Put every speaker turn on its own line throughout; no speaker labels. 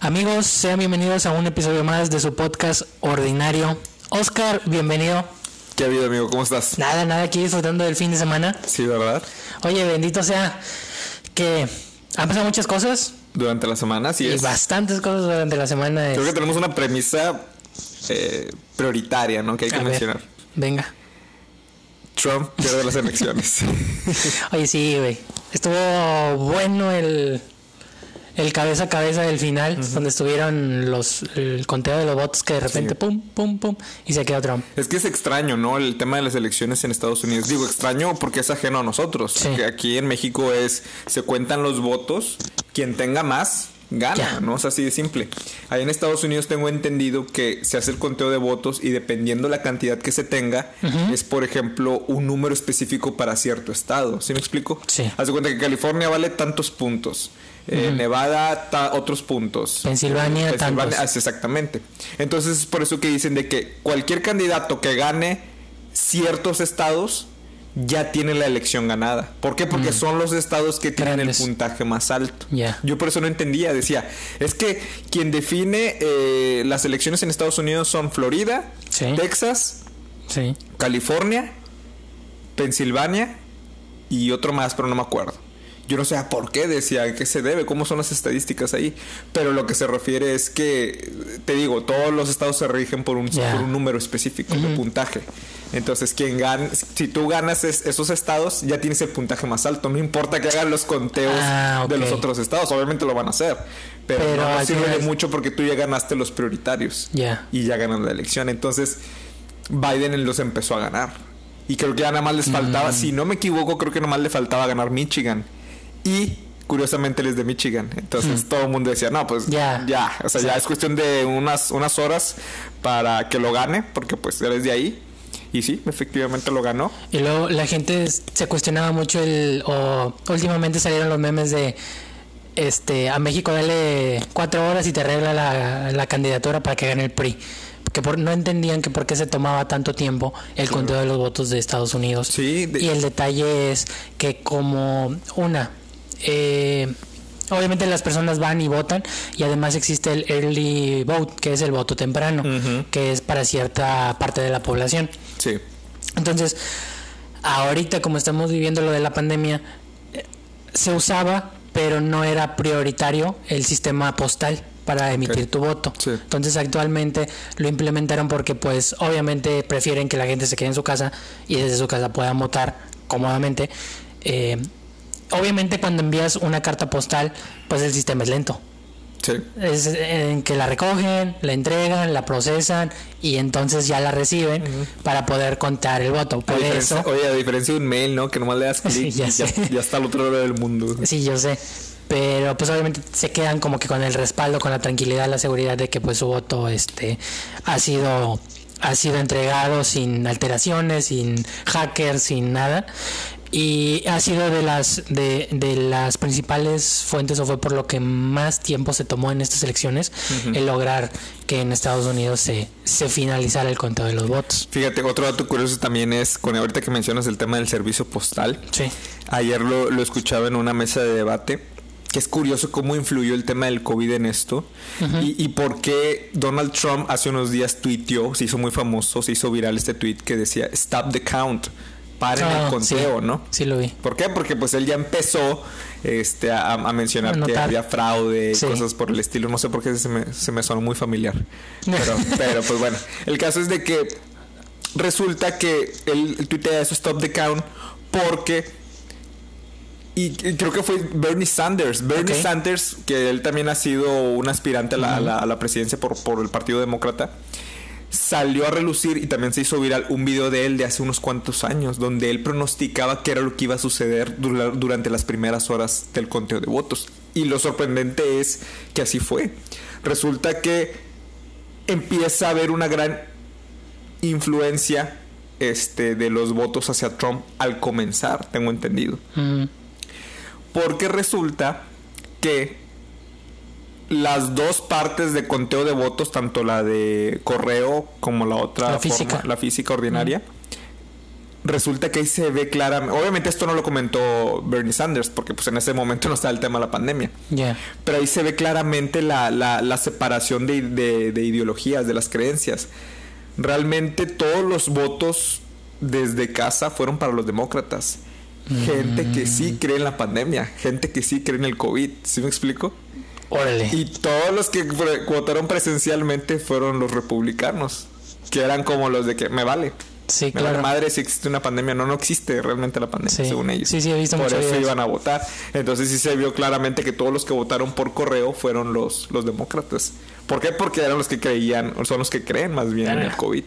Amigos, sean bienvenidos a un episodio más de su podcast ordinario. Oscar, bienvenido.
¿Qué ha habido, amigo? ¿Cómo estás?
Nada, nada, aquí disfrutando del fin de semana.
Sí, ¿verdad?
Oye, bendito sea que han pasado muchas cosas.
Durante la semana, sí
y
es.
bastantes cosas durante la semana.
Creo que tenemos una premisa eh, prioritaria, ¿no? Que hay que
A ver,
mencionar.
Venga.
Trump pierde las elecciones.
Oye, sí, güey. Estuvo bueno el, el cabeza a cabeza del final, donde estuvieron los el conteo de los votos que de repente
Sí.
pum, pum, pum, y se quedó Trump.
es que es extraño, ¿no? El tema de las elecciones en Estados Unidos. Digo, extraño porque es ajeno a nosotros.
Sí.
Aquí en México es, se cuentan los votos, quien tenga más, gana. ¿no? Es así de simple. Ahí en Estados Unidos tengo entendido que se hace el conteo de votos y dependiendo la cantidad que se tenga, es por ejemplo un número específico para cierto estado. ¿Sí me explico?
Sí.
Haz de cuenta que California vale tantos puntos. eh, Nevada ta- otros puntos.
Pensilvania,
Eh,
tantos.
exactamente. Entonces es por eso que dicen de que cualquier candidato que gane ciertos estados ya tiene la elección ganada. ¿Por qué? Porque son los estados que tienen
Grandes.
el puntaje más alto. Yo por eso no entendía. Decía, es que quien define eh, las elecciones en Estados Unidos son Florida,
Sí.
Texas,
Sí.
California, Pensilvania y otro más, pero no me acuerdo. Yo no sé a por qué decía, a qué se debe, cómo son las estadísticas ahí. Pero lo que se refiere es que, te digo, todos los estados se rigen por un,
Ya.
por un número específico de puntaje. Entonces, quien gana, si tú ganas es- esos estados, ya tienes el puntaje más alto. No importa que hagan los conteos
Ah,
de los otros estados, obviamente lo van a hacer. Pero,
Pero
no, sirve de mucho porque tú ya ganaste los prioritarios y ya ganan la elección. Entonces, Biden los empezó a ganar. Y creo que ya nada más les faltaba,
Mm.
si no me equivoco, creo que nada más le faltaba ganar Michigan. Y curiosamente él es de Michigan. Entonces todo el mundo decía, no, pues
Mm. Ya.
ya. O sea, ya es cuestión de unas, unas horas para que lo gane, porque pues él es de ahí. Y sí, efectivamente lo ganó.
Y luego la gente se cuestionaba mucho el o últimamente salieron los memes de este a México dale cuatro horas y te arregla la, la candidatura para que gane el PRI. Porque por, no entendían que por qué se tomaba tanto tiempo el conteo de los votos de Estados Unidos.
Sí, de-
Y el detalle es que como una eh, obviamente las personas van y votan y además existe el early vote que es el voto temprano que es para cierta parte de la población.
Sí.
Entonces, ahorita como estamos viviendo lo de la pandemia, eh, se usaba, pero no era prioritario el sistema postal para emitir tu voto.
Sí.
Entonces actualmente lo implementaron porque pues obviamente prefieren que la gente se quede en su casa y desde su casa puedan votar cómodamente. Eh, obviamente cuando envías una carta postal, pues el sistema es lento.
Sí.
Es en que la recogen, la entregan, la procesan y entonces ya la reciben para poder contar el voto. Por eso,
oye, a diferencia de un mail, ¿no? Que nomás le das clic
Sí,
y
ya
ya, ya está al otro lado del mundo.
sí, yo sé. Pero pues obviamente se quedan como que con el respaldo, con la tranquilidad, la seguridad de que pues su voto este ha sido ha sido entregado sin alteraciones, sin hackers, sin nada. Y ha sido de las de, de las principales fuentes o fue por lo que más tiempo se tomó en estas elecciones el lograr que en Estados Unidos se, se finalizara el conteo de los votos.
Fíjate, otro dato curioso también es, con ahorita que mencionas el tema del servicio postal,
Sí.
ayer lo, lo escuchaba en una mesa de debate, que es curioso cómo influyó el tema del COVID en esto y, y por qué Donald Trump hace unos días tuiteó, se hizo muy famoso, se hizo viral este tweet que decía, stop the count,
Ah,
el conteo,
sí.
¿no?
Sí lo vi.
¿Por qué? Porque pues él ya empezó este, a, a mencionar
A
que había fraude y cosas por el estilo. No sé por qué se me, se me sonó muy familiar. Pero, pero pues bueno, el caso es de que resulta que él, él tuitea eso, stop the count, porque... Y, creo que fue Bernie Sanders. Bernie. Sanders, que él también ha sido un aspirante a la, a la- a la presidencia por, por el Partido Demócrata, salió a relucir y también se hizo viral un video de él de hace unos cuantos años, donde él pronosticaba qué era lo que iba a suceder dura- durante las primeras horas del conteo de votos. Y lo sorprendente es que así fue. Resulta que empieza a haber una gran influencia este, de los votos hacia Trump al comenzar, tengo entendido.
Mm,
Porque resulta que las dos partes de conteo de votos, tanto la de correo como la otra,
La física.
la física ordinaria, resulta que ahí se ve claramente, obviamente esto no lo comentó Bernie Sanders, porque pues en ese momento no estaba el tema de la pandemia,
Ya.
pero ahí se ve claramente la, la, la separación de, de- de ideologías, de las creencias. Realmente todos los votos desde casa fueron para los demócratas. Gente que sí cree en la pandemia, gente que sí cree en el COVID, ¿sí me explico?
Órale.
Y todos los que votaron presencialmente fueron los republicanos, que eran como los de que me vale.
sí,
Me
claro.
madre si existe una pandemia. No, no existe realmente la pandemia,
Sí.
según ellos.
Sí, sí, he visto
Por eso
videos.
iban a votar. Entonces sí se vio claramente que todos los que votaron por correo fueron los, los demócratas. ¿Por qué? Porque eran los que creían, o son los que creen más bien en el. COVID.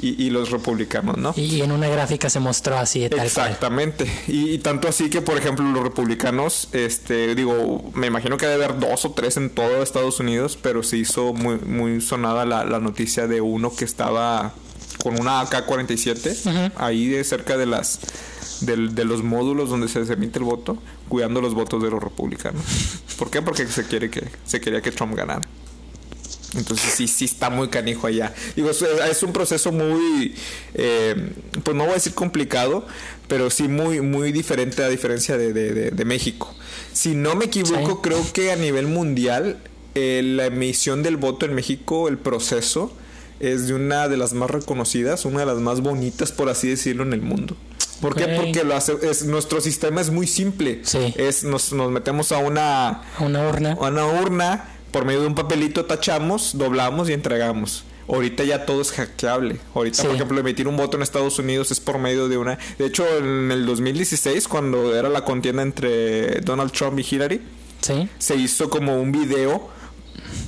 Y, y los republicanos, ¿no?
Y en una gráfica se mostró así de tal cual.
Exactamente. Y, y tanto así que, por ejemplo, los republicanos, este, digo, me imagino que debe haber dos o tres en todo Estados Unidos, pero se hizo muy, muy sonada la, la noticia de uno que estaba con una AK-47 ahí de cerca de las del- de los módulos donde se emite el voto, cuidando los votos de los republicanos. ¿Por qué? Porque se quiere que se quería que Trump ganara. Entonces sí, sí está muy canijo allá. Digo, es, un proceso muy, eh, pues no voy a decir complicado, pero sí muy, muy diferente a diferencia de, de- de- de México. Si no me equivoco,
Sí.
creo que a nivel mundial eh, la emisión del voto en México, el proceso, es de una de las más reconocidas, una de las más bonitas, por así decirlo, en el mundo. ¿Por qué? Porque lo hace, es, nuestro sistema es muy simple.
Sí.
Es, nos, nos metemos a una,
A una urna.
a una urna, por medio de un papelito tachamos, doblamos y entregamos. Ahorita ya todo es hackeable. Ahorita,
Sí.
por ejemplo, emitir un voto en Estados Unidos es por medio de una... De hecho, en el 2016, cuando era la contienda entre Donald Trump y Hillary,
Sí.
se hizo como un video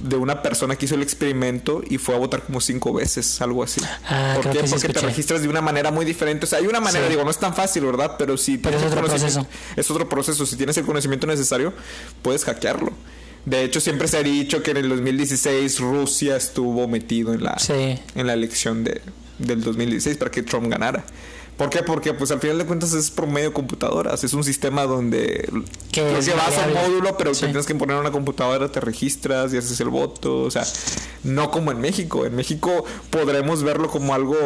de una persona que hizo el experimento y fue a votar como cinco veces, algo así.
Ah,
¿Por qué? Porque te
escuché.
registras de una manera muy diferente. O sea, hay una manera,
Sí.
digo, no es tan fácil, ¿verdad? Pero si
Pero
tienes
es otro
conocimiento-
proceso.
Es otro proceso. Si tienes el conocimiento necesario, puedes hackearlo. De hecho, siempre se ha dicho que en el 2016 Rusia estuvo metido en la,
Sí.
en la elección de, del 2016 para que Trump ganara. ¿Por qué? Porque pues al final de cuentas es por medio de computadoras. Es un sistema donde
Que
creo
es
que vas a un módulo, pero
Sí.
te tienes que poner una computadora, te registras y haces el voto. O sea, no como en México. En México podremos verlo como algo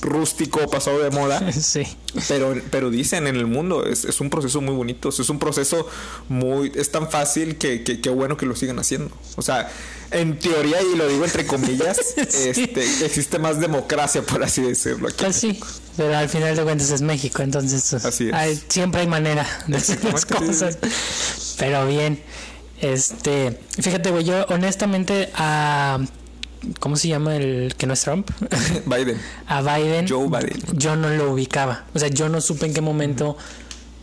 rústico, pasado de moda.
Sí.
Pero, pero dicen en el mundo, es, es un proceso muy bonito, es un proceso muy, es tan fácil que, que, que bueno que lo sigan haciendo. O sea, en teoría, y lo digo entre comillas, este, existe más democracia, por así decirlo. Aquí.
Pues sí. Pero al final de cuentas es México, entonces pues,
Así es.
hay- siempre hay manera de hacer las cosas. Pero bien. Este, fíjate, güey, yo honestamente a ¿cómo se llama el que no es Trump?
Biden.
a Biden.
Joe Biden.
Yo no lo ubicaba. O sea, yo no supe en qué momento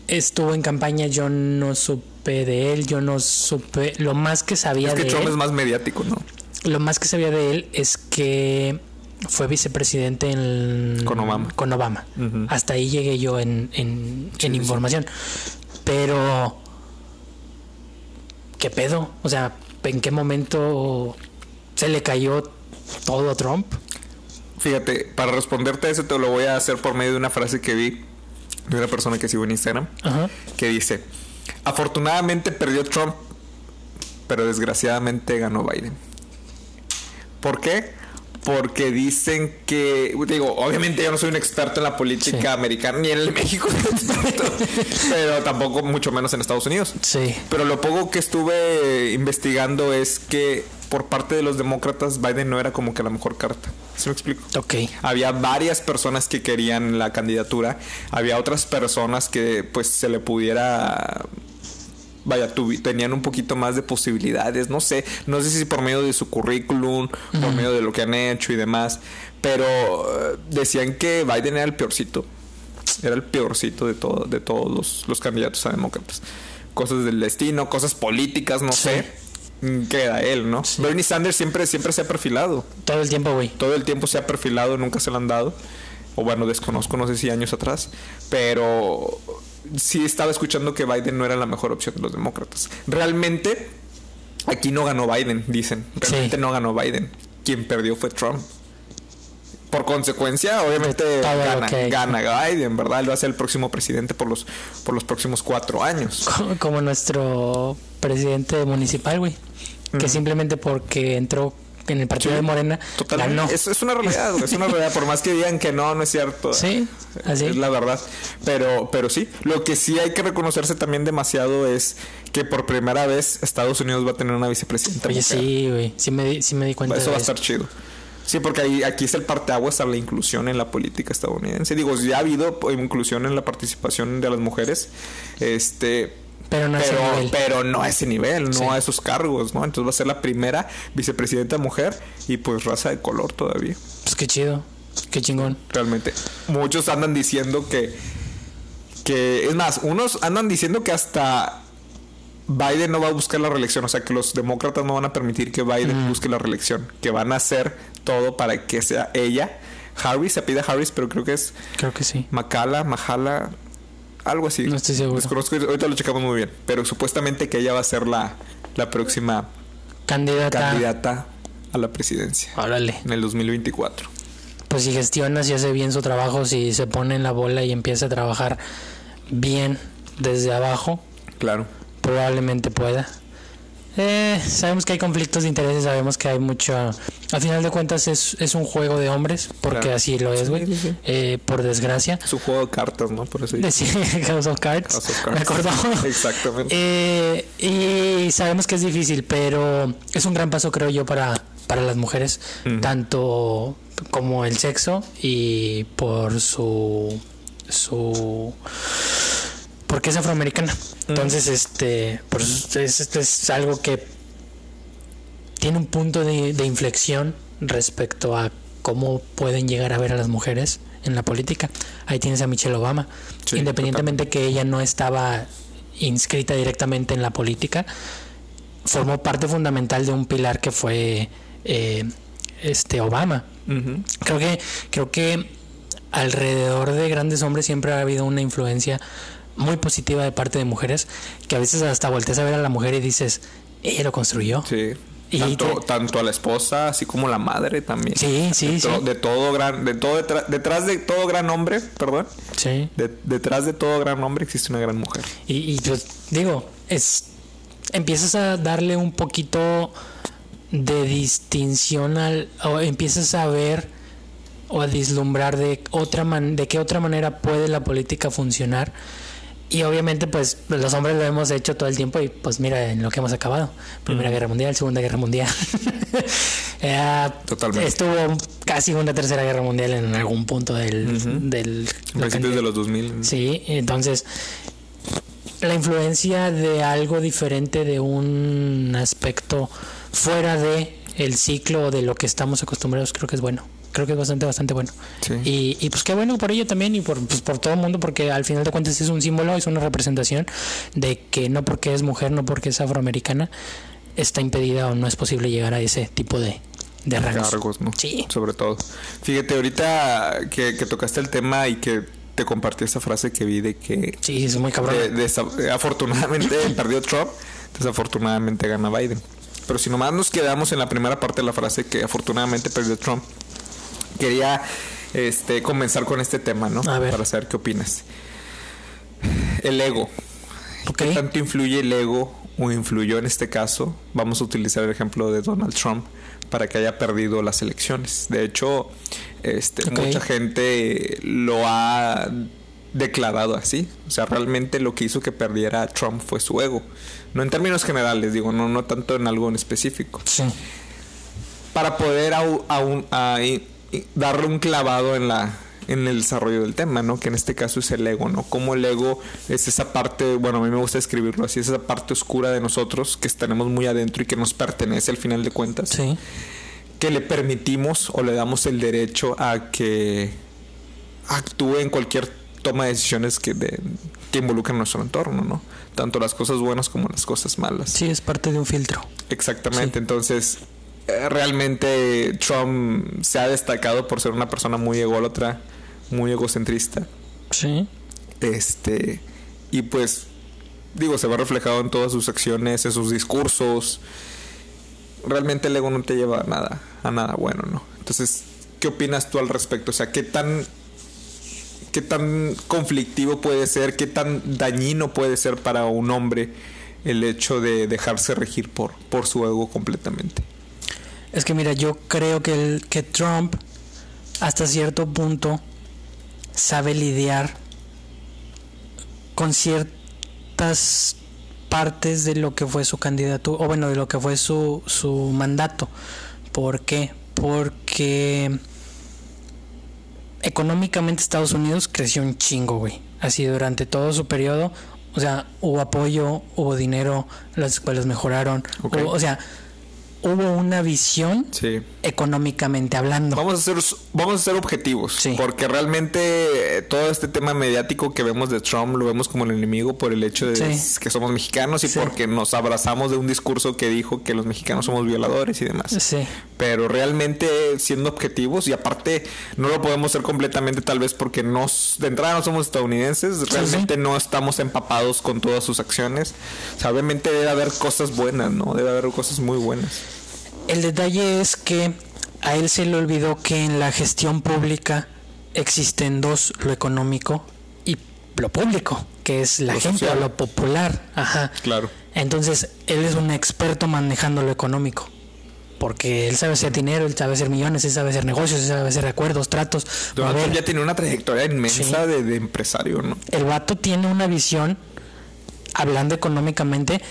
estuvo en campaña, yo no supe de él, yo no supe lo más que sabía
Es que
de
Trump
él.
es más mediático, ¿no?
Lo más que sabía de él es que fue vicepresidente en,
Con Obama.
con Obama.
Ujú.
Hasta ahí llegué yo en, en,
Sí,
en
sí,
información. Pero, ¿qué pedo? O sea, ¿en qué momento se le cayó todo a Trump?
Fíjate, para responderte a eso te lo voy a hacer por medio de una frase que vi de una persona que sigo en Instagram.
Ajá.
que dice, afortunadamente perdió Trump, pero desgraciadamente ganó Biden. ¿Por qué? Porque dicen que, digo, obviamente yo no soy un experto en la política
Sí.
americana, ni en el México pero tampoco mucho menos en Estados Unidos.
Sí.
Pero lo poco que estuve investigando es que por parte de los demócratas Biden no era como que la mejor carta. ¿Sí me explico?
Ok.
Había varias personas que querían la candidatura. Había otras personas que pues se le pudiera... Vaya, tuvi- tenían un poquito más de posibilidades, no sé, no sé si por medio de su currículum, por medio de lo que han hecho y demás, pero eh, decían que Biden era el peorcito, era el peorcito de todo, de todos los, los candidatos a demócratas. Cosas del destino, cosas políticas, no
Sí.
sé, queda él, ¿no? Bernie Sanders siempre, siempre se ha perfilado
Todo el tiempo, güey.
todo el tiempo se ha perfilado, nunca se lo han dado. O bueno, desconozco, no sé si años atrás. Pero sí estaba escuchando que Biden no era la mejor opción de los demócratas. Realmente, aquí no ganó Biden, dicen. Realmente
Sí.
no ganó Biden. Quien perdió fue Trump. Por consecuencia, obviamente
todo
gana,
que-
gana Biden, ¿verdad? Él va a ser el próximo presidente por los, por los próximos cuatro años.
Co- Como nuestro presidente municipal, güey. Que simplemente porque entró en el partido de Morena,
Totalmente.
ganó.
Es, es una realidad, es una realidad. Por más que digan que no, no es cierto.
Sí, así.
Es la verdad. Pero, pero sí, lo que sí hay que reconocerse también demasiado es que por primera vez Estados Unidos va a tener una vicepresidenta.
Oye,
mujer.
sí, güey, sí me, di- sí me di cuenta
Eso
de
va a estar chido. Sí, porque ahí, aquí es el parteaguas a la inclusión en la política estadounidense. Digo, ya ha habido inclusión en la participación de las mujeres, este,
Pero no a ese nivel.
pero no a ese nivel, no
Sí.
a esos cargos, ¿no? Entonces va a ser la primera vicepresidenta mujer y pues raza de color todavía.
Pues qué chido, qué chingón.
Realmente. Muchos andan diciendo que, que, es más, unos andan diciendo que hasta Biden no va a buscar la reelección, o sea que los demócratas no van a permitir que Biden busque la reelección, que van a hacer todo para que sea ella. Harris, se pide Harris, pero creo que es
Creo que sí.
Macala, Mahala, algo así.
No estoy seguro.
Desconozco, ahorita lo checamos muy bien, pero supuestamente que ella va a ser la, la próxima
Candidata.
candidata a la presidencia
Órale.
en el 2024.
Pues si gestiona, si hace bien su trabajo, si se pone en la bola y empieza a trabajar bien desde abajo,
Claro.
Probablemente pueda. Eh, sabemos que hay conflictos de intereses, sabemos que hay mucho... Al final de cuentas es, es un juego de hombres, porque
Claro.
así lo es, güey.
Sí, sí, sí.
Eh, por desgracia.
Es un juego de cartas, ¿no? Por eso
House of Cards.
House of
Me
Cards.
acordó.
Exactamente.
Eh, y sabemos que es difícil, pero es un gran paso, creo yo, para, para las mujeres, tanto como el sexo y por su su porque es afroamericana. Entonces, este, pues es, esto es algo que tiene un punto de, de inflexión respecto a cómo pueden llegar a ver a las mujeres en la política. Ahí tienes a Michelle Obama.
Sí,
Independientemente que ella no estaba inscrita directamente en la política, formó parte fundamental de un pilar que fue eh, este Obama. Creo que, creo que alrededor de grandes hombres siempre ha habido una influencia muy positiva de parte de mujeres que a veces hasta volteas a ver a la mujer y dices, ella lo construyó.
Sí.
Y
Tanto,
te-
tanto a la esposa, así como la madre también.
Sí, sí,
de,
sí.
de todo gran, de todo detrás, detrás de todo gran hombre, perdón,
Sí.
de- detrás de todo gran hombre existe una gran mujer.
Y, y, pues digo, es empiezas a darle un poquito de distinción al o empiezas a ver o a vislumbrar de otra man, de qué otra manera puede la política funcionar. Y obviamente pues los hombres lo hemos hecho todo el tiempo y pues mira en lo que hemos acabado. Primera Guerra Mundial, Segunda Guerra Mundial. Eh,
Totalmente.
Estuvo casi una Tercera Guerra Mundial en algún punto del...
En principios de los 2000.
Sí, entonces la influencia de algo diferente, de un aspecto fuera de el ciclo de lo que estamos acostumbrados, creo que es bueno. Creo que es bastante, bastante bueno.
Sí.
Y, y pues qué bueno por ello también y por, pues, por todo el mundo, porque al final de cuentas es un símbolo, es una representación de que no porque es mujer, no porque es afroamericana, está impedida o no es posible llegar a ese tipo de, de rangos.
cargos, ¿no?
Sí.
Sobre todo. Fíjate, ahorita que, que tocaste el tema y que te compartí esa frase que vi de que
Sí, es muy cabrón.
de- afortunadamente perdió Trump, desafortunadamente gana Biden. Pero si nomás nos quedamos en la primera parte de la frase que afortunadamente perdió Trump, quería este comenzar con este tema, ¿no?
A ver.
Para saber qué opinas. El ego.
Ok.
¿Qué tanto influye el ego o influyó en este caso? Vamos a utilizar el ejemplo de Donald Trump para que haya perdido las elecciones. De hecho, este, mucha gente lo ha declarado así. O sea, realmente lo que hizo que perdiera a Trump fue su ego. No en términos generales, digo, no, no tanto en algo en específico.
Sí.
Para poder a- i- i- darle un clavado en la en el desarrollo del tema, ¿no? Que en este caso es el ego, ¿no? Como el ego es esa parte, bueno, a mí me gusta escribirlo así, es esa parte oscura de nosotros que tenemos muy adentro y que nos pertenece al final de cuentas
Sí.
que le permitimos o le damos el derecho a que actúe en cualquier toma de decisiones que, de- que involucren nuestro entorno, ¿no? Tanto las cosas buenas como las cosas malas.
Sí, es parte de un filtro.
Exactamente, entonces realmente Trump se ha destacado por ser una persona muy ególatra, muy egocentrista.
Sí.
Este, y pues, digo, se va reflejado en todas sus acciones, en sus discursos. Realmente el ego no te lleva a nada, a nada bueno, ¿no? Entonces, ¿qué opinas tú al respecto? O sea, ¿qué tan, qué tan conflictivo puede ser, qué tan dañino puede ser para un hombre el hecho de dejarse regir por, por su ego completamente?
Es que mira, yo creo que, el, que Trump hasta cierto punto sabe lidiar con ciertas partes de lo que fue su candidatura, o bueno, de lo que fue su, su mandato. ¿Por qué? Porque económicamente Estados Unidos creció un chingo, güey. Así durante todo su periodo. O sea, hubo apoyo, hubo dinero, las escuelas mejoraron. Hubo- o sea, hubo una visión
Sí.
económicamente hablando.
Vamos a ser, vamos a ser objetivos.
Sí.
Porque realmente eh, todo este tema mediático que vemos de Trump lo vemos como el enemigo por el hecho de
Sí.
que somos mexicanos y porque nos abrazamos de un discurso que dijo que los mexicanos somos violadores y demás.
Sí.
Pero realmente siendo objetivos y aparte no lo podemos ser completamente tal vez porque nos, de entrada no somos estadounidenses, realmente no estamos empapados con todas sus acciones. O sea, obviamente debe haber cosas buenas, ¿no? Debe haber cosas muy buenas.
El detalle es que a él se le olvidó que en la gestión pública existen dos, lo económico y lo público, que es la
Lo
gente
social.
o lo popular. Ajá.
Claro.
Entonces, él es un experto manejando lo económico. Porque él sabe hacer dinero, él sabe hacer millones, él sabe hacer negocios, él sabe hacer acuerdos, tratos.
Donald. Trump ya tiene una trayectoria inmensa
Sí.
de, de empresario, ¿no?
El vato tiene una visión, hablando económicamente,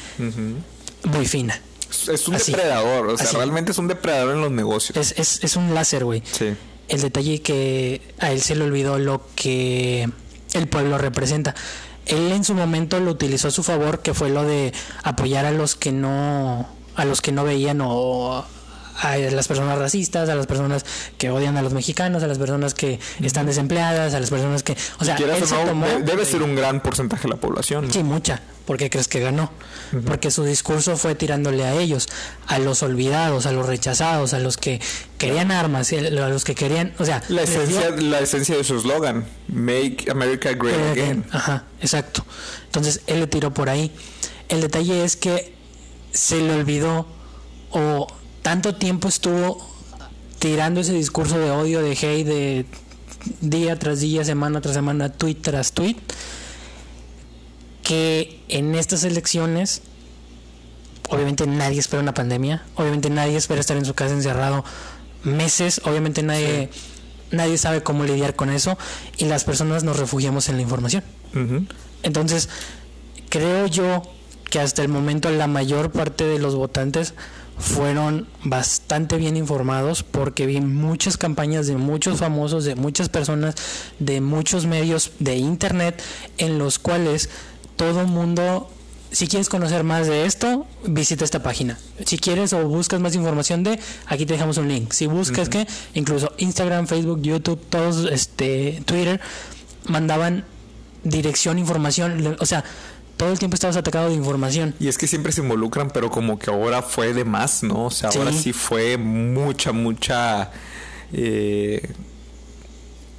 muy fina.
Es- un
Así.
depredador, o sea,
Así.
realmente es un depredador en los negocios.
Es, es, es un láser, güey.
Sí.
El detalle que a él se le olvidó lo que el pueblo representa. Él en su momento lo utilizó a su favor, que fue lo de apoyar a los que no, a los que no veían o a las personas racistas, a las personas que odian a los mexicanos, a las personas que están desempleadas, a las personas que, o sea, él
o
se
no,
tomó-
de- debe ser un gran porcentaje de la población. ¿no?
Sí, mucha. ¿Por qué crees que ganó? Porque su discurso fue tirándole a ellos, a los olvidados, a los rechazados, a los que querían armas, a los que querían, o sea,
La
dio-
esencia, la esencia de su eslogan, Make America Great
Pero,
Again.
Ajá, exacto. Entonces él le tiró por ahí. El detalle es que se le olvidó o tanto tiempo estuvo tirando ese discurso de odio, de hate, de día tras día, semana tras semana, tweet tras tweet, que en estas elecciones, obviamente nadie espera una pandemia, obviamente nadie espera estar en su casa encerrado meses, obviamente nadie, nadie sabe cómo lidiar con eso y las personas nos refugiamos en la información. Entonces, creo yo que hasta el momento la mayor parte de los votantes fueron bastante bien informados porque vi muchas campañas de muchos famosos, de muchas personas, de muchos medios de internet en los cuales todo mundo si quieres conocer más de esto, visita esta página. Si quieres o buscas más información de, aquí te dejamos un link. Si buscas que, incluso Instagram, Facebook, YouTube, todos, este, Twitter, mandaban dirección, información, o sea, todo el tiempo estabas atacado de información.
Y es que siempre se involucran, pero como que ahora fue de más, ¿no? O sea, ahora
Sí.
fue mucha, mucha. eh,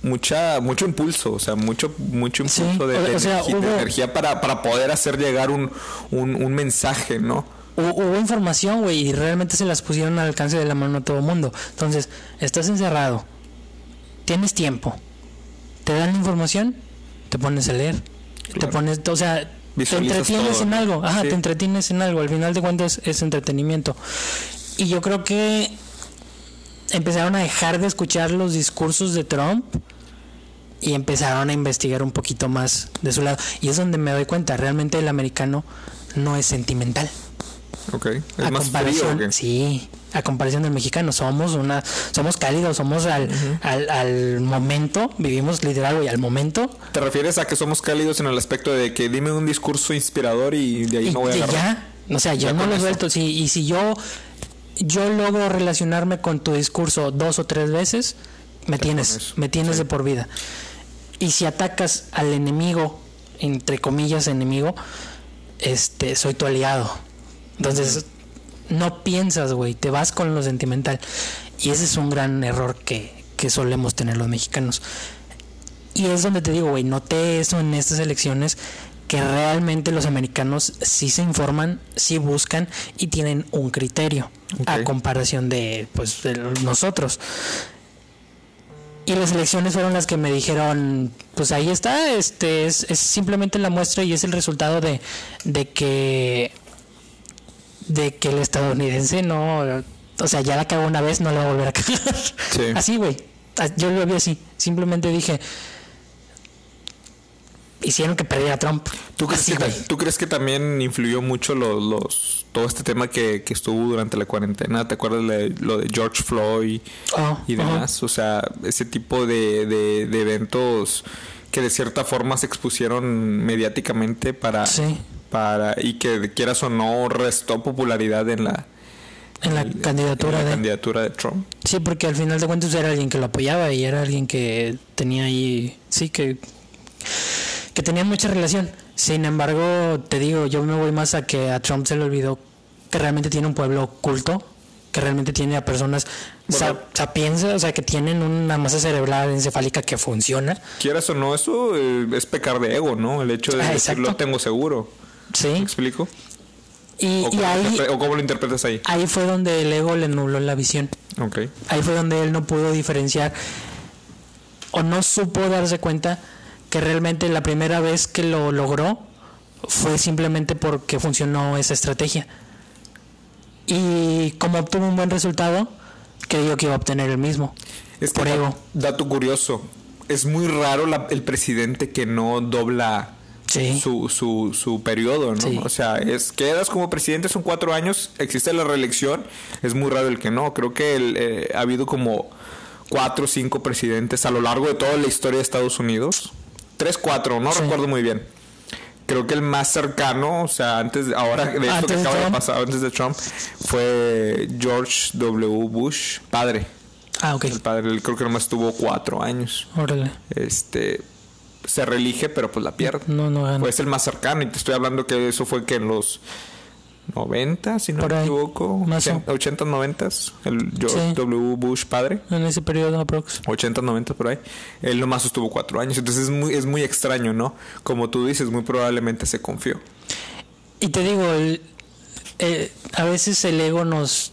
mucha mucho impulso, o sea, mucho mucho
Sí,
impulso de,
o-
de
sea,
de energía para, para poder hacer llegar un, un, un mensaje, ¿no?
Hu- Hubo información, güey, y realmente se las pusieron al alcance de la mano a todo el mundo. Entonces, estás encerrado, tienes tiempo, te dan la información, te pones a leer, te pones, o sea, te entretienes
todo,
en algo, ajá,
Sí.
te entretienes en algo, al final de cuentas es entretenimiento. Y yo creo que empezaron a dejar de escuchar los discursos de Trump y empezaron a investigar un poquito más de su lado. Y es donde me doy cuenta, realmente el americano no es sentimental
Ok. Es
a
más frío.
comparación,
¿o qué?
sí, a comparación del mexicano, somos una, somos cálidos, somos al, al, al momento, vivimos literal, güey, al momento,
¿Te refieres a que somos cálidos en el aspecto de que dime un discurso inspirador y de ahí
y,
me voy a
y
agarrar?
ya, o sea, yo
Ya
no lo suelto, sí, y si yo, yo logro relacionarme con tu discurso dos o tres veces, me tienes, me tienes
sí.
de por vida. Y si atacas al enemigo, entre comillas enemigo, este, soy tu aliado. Entonces, no piensas, güey, te vas con lo sentimental. Y ese es un gran error que, que solemos tener los mexicanos. Y es donde te digo, güey, noté eso en estas elecciones, que realmente los americanos sí se informan, sí buscan y tienen un criterio a comparación de, pues, de nosotros. Y las elecciones fueron las que me dijeron, pues ahí está, este es, es simplemente la muestra y es el resultado de, de que de que el estadounidense no O sea, ya la cagó una vez, no la va a volver a cagar. Así, güey. Yo lo vi así. Simplemente dije, hicieron que perdiera Trump.
¿Tú crees, que, ¿tú crees que también influyó mucho los, todo este tema que, estuvo durante la cuarentena? ¿Te acuerdas de lo de George Floyd oh, y demás? O sea, ese tipo de, de, eventos que de cierta forma se expusieron mediáticamente para, para y que quieras o no restó popularidad en la
en la candidatura
de candidatura de Trump.
Sí, porque al final de cuentas era alguien que lo apoyaba y era alguien que tenía ahí sí que que tenían mucha relación. Sin embargo, te digo, yo me voy más a que a Trump se le olvidó que realmente tiene un pueblo oculto, que realmente tiene a personas sapiensas, o sea, que tienen una masa cerebral encefálica que funciona.
Quieras o no, eso eh, es pecar de ego, ¿no? El hecho de ah, decirlo tengo seguro.
Sí.
¿Me explico?
Y, ¿O, ahí,
¿O cómo lo interpretas ahí?
Ahí fue donde el ego le nubló la visión. Ahí fue donde él no pudo diferenciar o no supo darse cuenta que realmente la primera vez que lo logró fue simplemente porque funcionó esa estrategia. Y como obtuvo un buen resultado, creyó que iba a obtener el mismo.
Es por ego. Dato curioso. Es muy raro el presidente que no dobla su, su, su, periodo, ¿no? O sea, es quedas como presidente, son cuatro años, existe la reelección, es muy raro el que no. Creo que eh, ha habido como cuatro o cinco presidentes a lo largo de toda la historia de Estados Unidos 3, 4, no recuerdo muy bien. Creo que el más cercano, o sea, antes, ahora de esto que acaba de pasar, antes de Trump, fue George W. Bush, padre.
Ah, ok.
El padre, creo que nomás estuvo cuatro años.
Órale.
Este, se reelige, pero pues la pierde.
No, no gana.
Pues el más cercano, y te estoy hablando que eso fue que en los 90, si no me equivoco. 80, 90, el George W. Bush padre.
En ese periodo aprox.
80, 90 por ahí. Él nomás estuvo cuatro años. Entonces es muy, es muy extraño, ¿no? Como tú dices, muy probablemente se confió.
Y te digo, eh, a veces el ego nos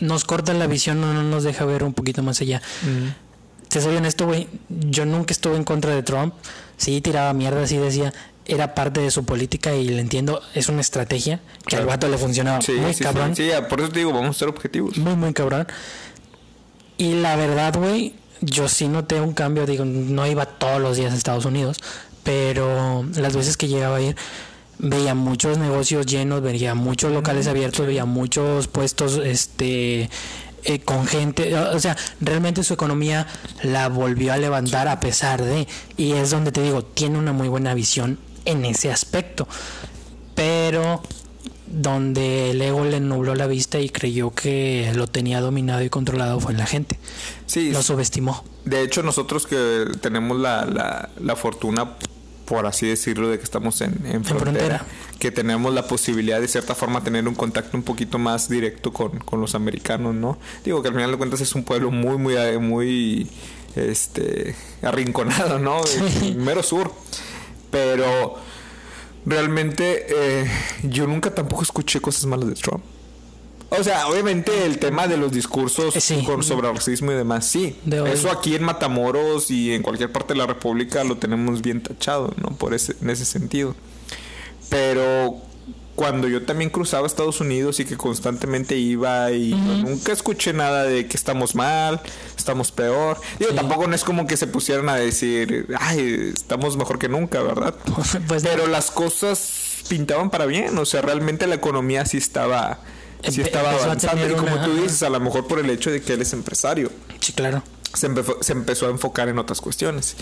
nos corta la visión, no nos deja ver un poquito más allá. Te soy honesto, güey. Yo nunca estuve en contra de Trump. Sí, tiraba mierda, sí decía, era parte de su política y le entiendo, es una estrategia que al vato le funcionaba muy cabrón.
Sí, por eso te digo, vamos a ser objetivos.
Muy, muy cabrón. Y la verdad, güey, yo sí noté un cambio, digo, no iba todos los días a Estados Unidos, pero las veces que llegaba a ir, veía muchos negocios llenos, veía muchos locales abiertos, veía muchos puestos este eh, con gente, o sea, realmente su economía la volvió a levantar a pesar de, y es donde te digo, tiene una muy buena visión en ese aspecto. Pero donde el ego le nubló la vista y creyó que lo tenía dominado y controlado fue en la gente.
Sí.
Lo subestimó.
De hecho, nosotros que tenemos la, la, la fortuna, por así decirlo, de que estamos en, en, frontera, que tenemos la posibilidad de cierta forma tener un contacto un poquito más directo con, con los americanos, ¿no? Digo que al final de cuentas es un pueblo muy, muy, muy este arrinconado, ¿no? Mero sur. Pero realmente eh, yo nunca tampoco escuché cosas malas de Trump. O sea, obviamente el tema de los discursos sobre racismo y demás, sí. Eso aquí en Matamoros y en cualquier parte de la República lo tenemos bien tachado, ¿no? Por ese, en ese sentido. Pero cuando yo también cruzaba Estados Unidos y que constantemente iba y nunca escuché nada de que estamos mal, estamos peor. Digo, tampoco no es como que se pusieran a decir, ay, estamos mejor que nunca, ¿verdad? pues Pero las cosas pintaban para bien, o sea, realmente la economía sí estaba, sí estaba avanzando. Y como tú dices, a lo mejor por el hecho de que él es empresario.
Sí, claro.
Se, se empezó a enfocar en otras cuestiones.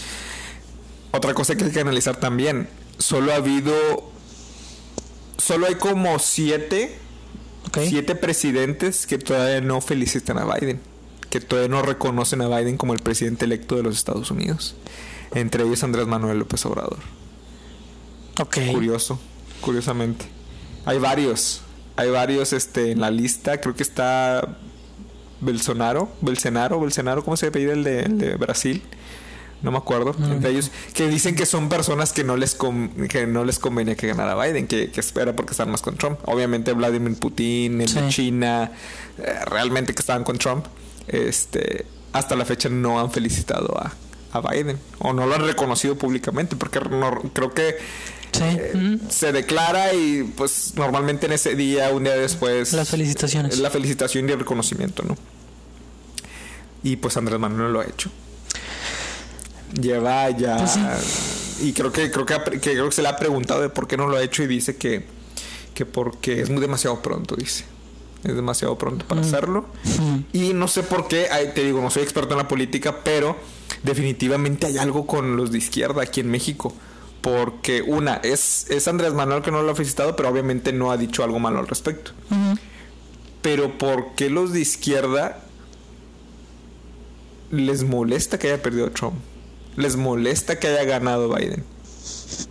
Otra cosa que hay que analizar también, solo ha habido solo hay como siete, siete presidentes que todavía no felicitan a Biden, que todavía no reconocen a Biden como el presidente electo de los Estados Unidos. Entre ellos Andrés Manuel López Obrador.
Ok.
Curioso, curiosamente. Hay varios, hay varios este, en la lista. Creo que está Bolsonaro, Bolsonaro, Bolsonaro, ¿cómo se pide el de, el de Brasil? No me acuerdo, entre ellos, que dicen que son personas que no les que no les convenía que ganara Biden, que, espera porque están más con Trump. Obviamente Vladimir Putin, el de China, eh, realmente que estaban con Trump, este, hasta la fecha no han felicitado a, a Biden o no lo han reconocido públicamente porque no, creo que eh, se declara y pues normalmente en ese día, un día después...
Las felicitaciones.
La felicitación y el reconocimiento, ¿no? Y pues Andrés Manuel lo ha hecho. Lleva ya... Pues y creo que, creo que, creo que se le ha preguntado de por qué no lo ha hecho y dice que, que porque es muy demasiado pronto, dice. Es demasiado pronto para hacerlo. Y no sé por qué, te digo, no soy experto en la política, pero definitivamente hay algo con los de izquierda aquí en México. Porque una, es, es Andrés Manuel que no lo ha felicitado, pero obviamente no ha dicho algo malo al respecto. Pero ¿por qué los de izquierda les molesta que haya perdido Trump? Les molesta que haya ganado Biden.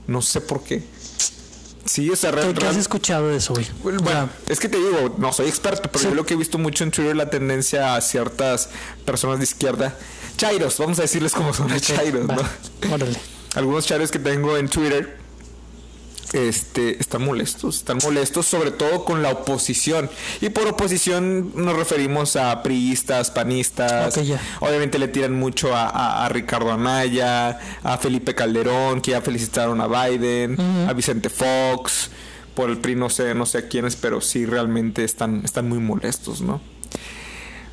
No sé por qué. Sí, o sea,
¿Qué, has escuchado de eso, güey?
Bueno, es que te digo, no soy experto, pero yo lo que he visto mucho en Twitter la tendencia a ciertas personas de izquierda. Chairos, vamos a decirles cómo son los chairos, ¿no? Órale. Algunos chairos que tengo en Twitter este, están molestos, están molestos sobre todo con la oposición. Y por oposición nos referimos a priistas, panistas. Obviamente le tiran mucho a, Ricardo Anaya, a Felipe Calderón, que ya felicitaron a Biden, a Vicente Fox. Por el PRI no sé, no sé a quiénes, pero sí realmente están, están muy molestos, ¿no?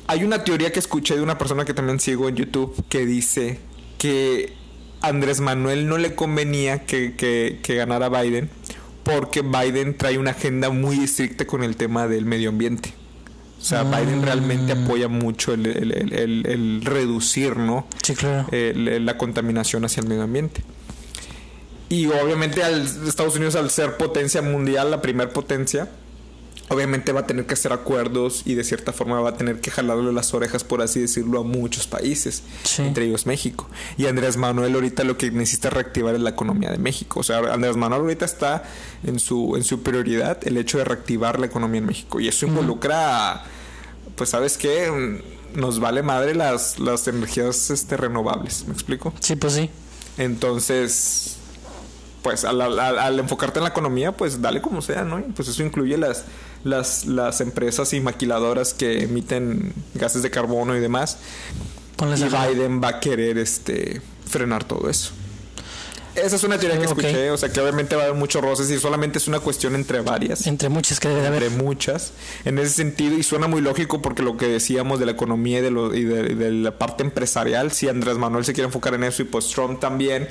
Hay una teoría que escuché de una persona que también sigo en YouTube que dice que Andrés Manuel no le convenía que, que, ganara Biden porque Biden trae una agenda muy estricta con el tema del medio ambiente. O sea, Biden realmente ah. apoya mucho el, el, reducir, ¿no?
Sí, claro.
la contaminación hacia el medio ambiente. Y obviamente al, Estados Unidos, al ser potencia mundial, la primer potencia, obviamente va a tener que hacer acuerdos y de cierta forma va a tener que jalarle las orejas, por así decirlo, a muchos países, entre ellos México. Y Andrés Manuel ahorita lo que necesita reactivar es la economía de México. O sea, Andrés Manuel ahorita está en su, en su prioridad el hecho de reactivar la economía en México. Y eso involucra, pues sabes qué, nos vale madre las, las energías este, renovables. ¿Me explico?
Sí, pues sí.
Entonces, pues al, al, enfocarte en la economía, pues dale como sea, ¿no? Pues eso incluye las, las, las empresas y maquiladoras que emiten gases de carbono y demás. y Biden va a querer este frenar todo eso. Esa es una teoría que escuché, o sea que obviamente va a haber muchos roces y solamente es una cuestión entre varias.
Entre muchas que debe haber.
Entre muchas. En ese sentido, y suena muy lógico porque lo que decíamos de la economía y de, lo, y de la parte empresarial, si Andrés Manuel se quiere enfocar en eso y pues Trump también,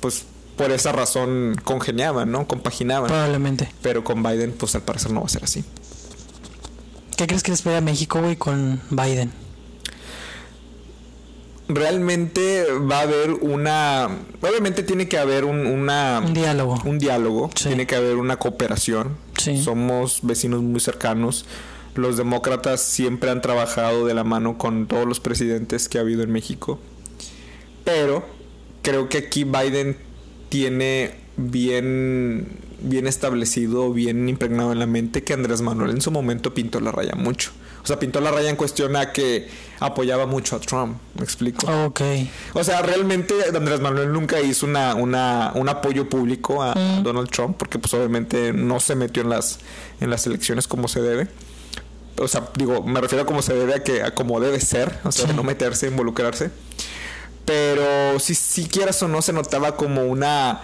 pues por esa razón congeniaban, ¿no? Compaginaban.
Probablemente.
Pero con Biden, pues al parecer no va a ser así.
¿Qué crees que les espera a México, güey, con Biden?
Realmente va a haber una... Obviamente tiene que haber un, una...
Un diálogo.
Un diálogo. Tiene que haber una cooperación. Sí. Somos vecinos muy cercanos. Los demócratas siempre han trabajado de la mano con todos los presidentes que ha habido en México. Pero creo que aquí Biden tiene bien, bien establecido, bien impregnado en la mente que Andrés Manuel en su momento pintó la raya mucho. O sea, pintó la raya en cuestión a que apoyaba mucho a Trump, ¿me explico?
Ok.
O sea, realmente Andrés Manuel nunca hizo una, una, un apoyo público a mm. Donald Trump porque pues obviamente no se metió en las, en las elecciones como se debe. O sea, digo, me refiero a como se debe a que a como debe ser, o sea, no meterse, involucrarse pero si, si quieras o no se notaba como una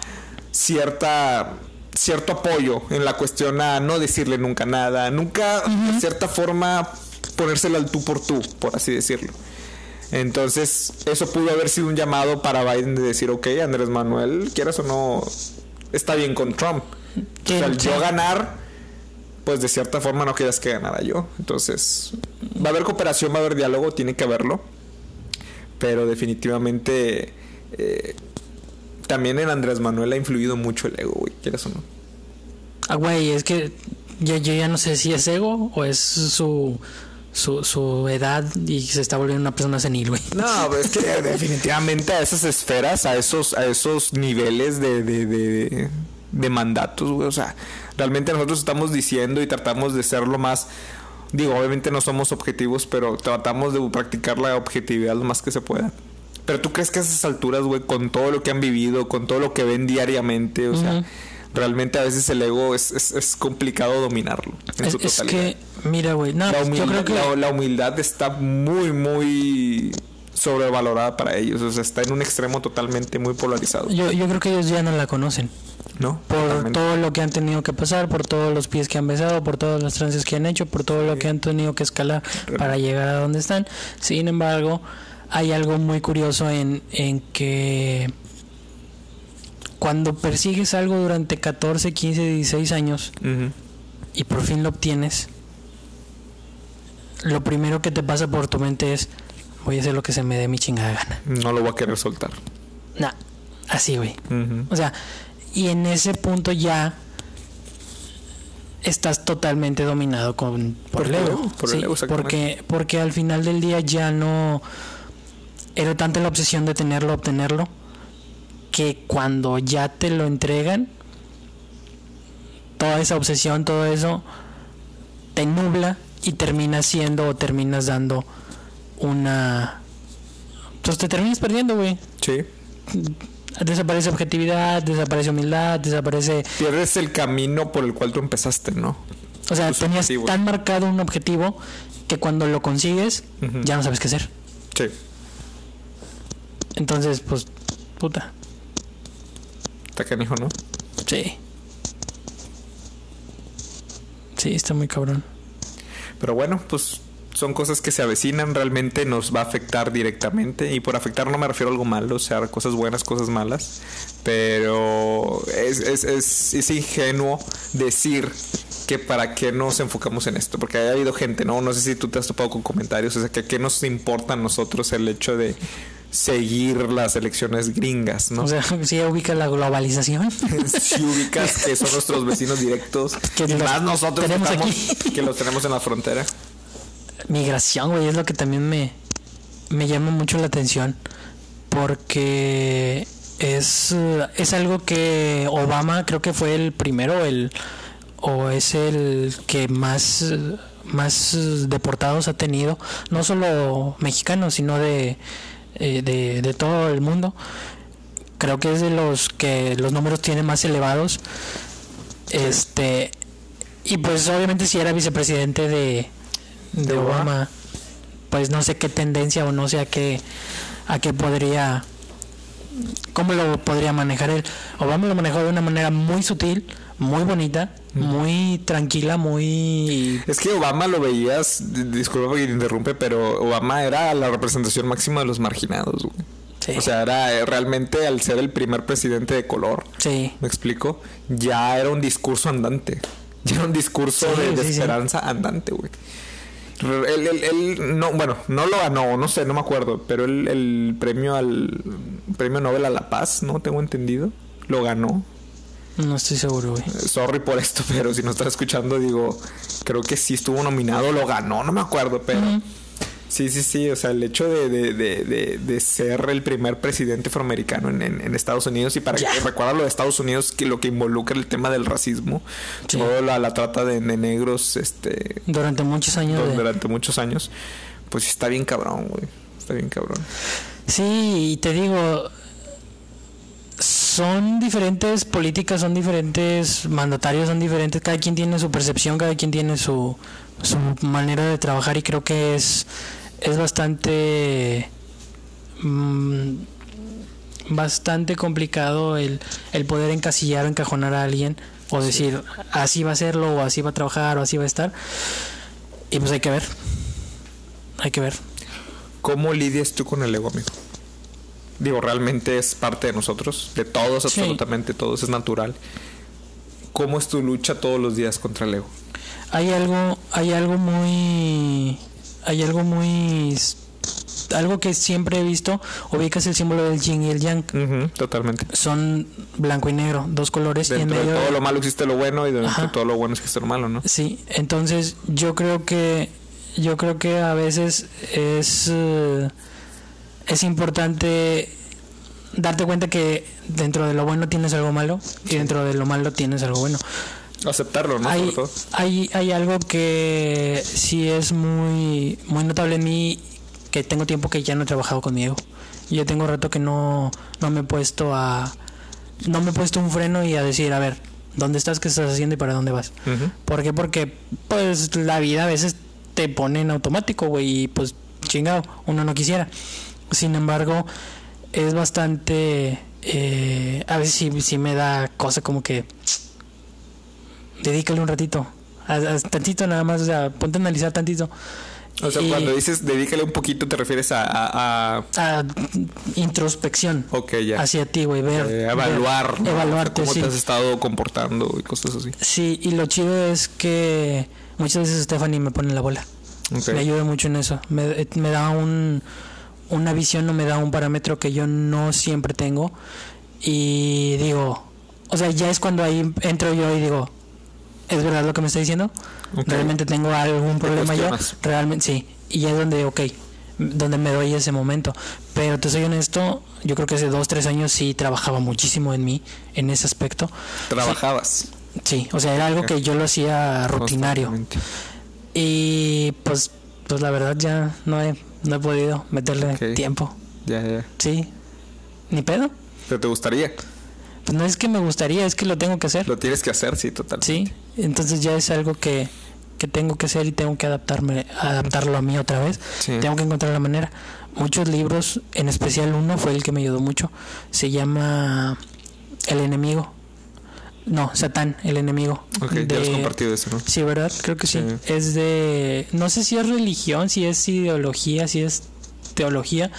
cierta cierto apoyo en la cuestión a no decirle nunca nada, nunca de cierta forma ponérsela al tú por tú, por así decirlo. Entonces, eso pudo haber sido un llamado para Biden de decir, ok, Andrés Manuel, quieras o no, está bien con Trump. O sea, yo ganar, pues de cierta forma no quieras que ganara yo. Entonces, va a haber cooperación, va a haber diálogo, tiene que haberlo pero definitivamente eh, también en Andrés Manuel ha influido mucho el ego, güey, quieras o no.
Ah, güey, es que yo, yo ya no sé si es ego o es su, su, su edad y se está volviendo una persona senil, güey.
No, es que definitivamente a esas esferas, a esos, a esos niveles de, de, de, de mandatos, güey, o sea, realmente nosotros estamos diciendo y tratamos de ser lo más Digo, obviamente no somos objetivos, pero tratamos de practicar la objetividad lo más que se pueda. Pero tú crees que a esas alturas, güey, con todo lo que han vivido, con todo lo que ven diariamente, o sea, realmente a veces el ego es, es, complicado dominarlo
en su totalidad. Es que, mira, güey, no,
la, yo creo que... la, humildad está muy, muy sobrevalorada para ellos. O sea, está en un extremo totalmente muy polarizado.
Yo, yo creo que ellos ya no la conocen.
¿No?
Por
Totalmente.
todo lo que han tenido que pasar, por todos los pies que han besado, por todas las trances que han hecho, por todo lo que han tenido que escalar para llegar a donde están. Sin embargo, hay algo muy curioso en, en que cuando persigues algo durante 14, 15, 16 años y por fin lo obtienes, lo primero que te pasa por tu mente es voy a hacer lo que se me dé mi chingada gana.
No lo voy a querer soltar.
Nah, así, güey. O sea, y en ese punto ya estás totalmente dominado con por,
Por
el ego.
el
Sí,
ego,
porque, porque al final del día ya no era tanta la obsesión de tenerlo, obtenerlo, que cuando ya te lo entregan, toda esa obsesión, todo eso, te nubla y terminas siendo o terminas dando una... Entonces te terminas perdiendo, güey
Sí.
Desaparece objetividad, desaparece humildad, desaparece...
Pierdes el camino por el cual tú empezaste, ¿no?
O sea,
Tus
tenías
objetivos.
tan marcado un objetivo que cuando lo consigues ya no sabes qué hacer.
Sí.
Entonces, pues, puta,
Está canijo, ¿no?
sí. Sí, está muy cabrón.
Pero bueno, pues son cosas que se avecinan, realmente nos va a afectar directamente. Y por afectar no me refiero a algo malo, o sea, cosas buenas, cosas malas. Pero es, es, es, es ingenuo decir que para qué nos enfocamos en esto. Porque ha habido gente, ¿no? No sé si tú te has topado con comentarios. O sea, que qué nos importa a nosotros el hecho de seguir las elecciones gringas, ¿no?
O sea, si ubica la globalización.
si ubicas que son nuestros vecinos directos,
Que
y más nosotros estamos- que los tenemos en la frontera.
Migración, güey, es lo que también me, me llama mucho la atención. Porque es, eh, es algo que Obama creo que fue el primero, el o es el que más, más deportados ha tenido, no solo mexicanos, sino de, eh, de todo el mundo. Creo que es de los que los números tienen más elevados. Este y pues obviamente si era vicepresidente de, de
De Obama.
Obama, pues no sé qué tendencia o no sé a qué a qué podría cómo lo podría manejar él. Obama lo manejó de una manera muy sutil, muy bonita, muy tranquila, muy
Es que Obama lo veías, di- disculpa que te interrumpe, pero Obama era la representación máxima de los marginados. güey.
sí,
O sea, era eh, realmente al ser el primer presidente de color,
sí,
¿me explico? Ya era un discurso andante. Ya era un discurso
Sí,
de, de esperanza andante, güey. Él, él- él no, bueno, no lo ganó, no sé, no me acuerdo, pero el, el premio al premio Nobel a la Paz, ¿no? Tengo entendido. Lo ganó.
no estoy seguro, güey.
Sorry por esto, pero si no estás escuchando, digo, creo que sí estuvo nominado, lo ganó, no me acuerdo, pero sí, sí, sí, o sea, el hecho de, de, de, de, ser el primer presidente afroamericano en, en, en Estados Unidos y para que recuerda lo de Estados Unidos, que lo que involucra el tema del racismo,
Sí.
toda la, la trata de, negros, este,
Durante muchos años
durante muchos años, pues está bien cabrón, güey, está bien cabrón.
Sí, y te digo, son diferentes políticas, son diferentes mandatarios, son diferentes, cada quien tiene su percepción, cada quien tiene su, su manera de trabajar y creo que es, es bastante... mm, bastante complicado el, el poder encasillar o encajonar a alguien o decir así va a serlo o así va a trabajar o así va a estar y pues hay que ver hay que ver
¿Cómo lidias tú con el ego, amigo? Digo, realmente es parte de nosotros, de todos,
Sí.
absolutamente todos, es natural. ¿Cómo es tu lucha todos los días contra el ego?
hay algo hay algo muy hay algo muy algo que siempre he visto ubicas el símbolo del yin y el yang
totalmente.
son blanco y negro dos colores y en
Dentro de
medio
todo lo malo existe lo bueno y dentro
Ajá.
de todo lo bueno existe lo malo, ¿no?
sí entonces yo creo que yo creo que a veces es eh, es importante darte cuenta que dentro de lo bueno tienes algo malo y dentro de lo malo tienes algo bueno
Aceptarlo, ¿no?
hay, hay, hay algo que sí es muy, muy notable en mí, que tengo tiempo que ya no he trabajado conmigo. Yo tengo rato que no, no me he puesto a... No me he puesto un freno y a decir, a ver, ¿dónde estás? ¿Qué estás haciendo? ¿Y para dónde vas?
Ujú.
¿Por qué? Porque pues la vida a veces te pone en automático, güey, y pues chingado, uno no quisiera. Sin embargo, es bastante... eh, a veces sí, sí me da cosa como que... Dedícale un ratito. A, a- tantito nada más, o sea, ponte a analizar tantito.
O sea,
Y-
cuando dices dedícale un poquito, te refieres a. a, a-
a introspección
ok, ya.
hacia ti, güey, ver,
Eh, evaluar.
ver-
¿no?
evaluarte,
¿Cómo
sí.
te has estado comportando y cosas así?
Sí, y lo chido es que muchas veces Stephanie me pone la bola. Me ayuda mucho en eso. Me, me da un, una visión o me da un parámetro que yo no siempre tengo. Y digo, o sea, ya es cuando ahí entro yo y digo, ¿es verdad lo que me está diciendo? ¿Realmente tengo algún problema yo? Realmente sí. Y es donde, ok, donde me doy ese momento. Pero te soy honesto, yo creo que hace dos, tres años sí trabajaba muchísimo en mí, en ese aspecto.
Trabajabas.
Sí, o sea, era algo que yo lo hacía rutinario. Y pues, pues la verdad ya no he, no he podido meterle tiempo.
Ya, ya.
Sí. Ni pedo.
Pero te gustaría.
Pues no es que me gustaría, es que lo tengo que hacer.
Lo tienes que hacer, sí, total.
Sí. Entonces ya es algo que, que tengo que hacer y tengo que adaptarme, adaptarlo a mí otra vez.
Sí.
Tengo que encontrar la manera. Muchos libros, en especial uno fue el que me ayudó mucho. Se llama El enemigo. No, Satán, el enemigo.
Ok, ya has compartido eso, ¿no?
Sí, ¿verdad? Creo que sí.
Sí.
Es de... No sé si es religión, si es ideología, si es teología,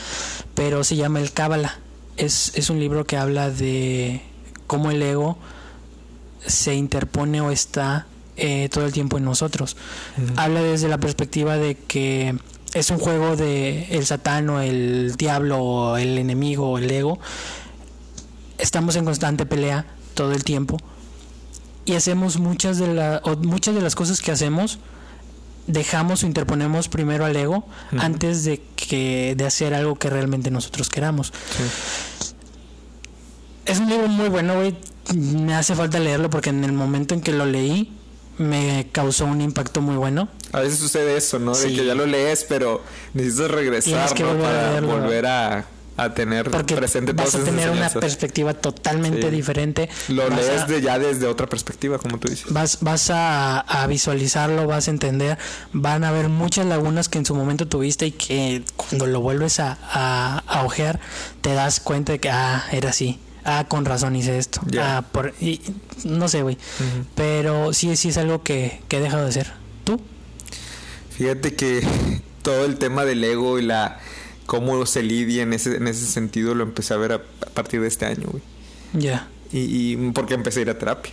pero se llama el Cábala. Es, es un libro que habla de cómo el ego se interpone o está eh, todo el tiempo en nosotros. Habla desde la perspectiva de que es un juego de el satán o el diablo o el enemigo o el ego. Estamos en constante pelea todo el tiempo y hacemos muchas de, la, o muchas de las cosas que hacemos dejamos o interponemos primero al ego antes de que de hacer algo que realmente nosotros queramos.
Sí.
Es un libro muy bueno, güey. Me hace falta leerlo porque en el momento en que lo leí me causó un impacto muy bueno.
A veces sucede eso, ¿no? De que ya lo lees, pero necesitas regresar
que
¿no?
volver a
para
leerlo.
volver a, a tener
Porque
presente
vas
todas
a
esas
tener una perspectiva totalmente
Sí.
diferente.
Lo
Vas
lees
a-
de ya desde otra perspectiva, como tú dices.
Vas, vas a, a visualizarlo, vas a entender, van a haber muchas lagunas que en su momento tuviste y que cuando lo vuelves a, a, a ojear te das cuenta de que, ah, era así, ah, con razón hice esto, ah, por, y, no sé, güey, pero sí, sí es algo que, que he dejado de hacer. ¿Tú?
Fíjate que todo el tema del ego y la cómo se lidia en ese, en ese sentido lo empecé a ver a, a partir de este año, güey.
Ya,
Y, y porque empecé a ir a terapia.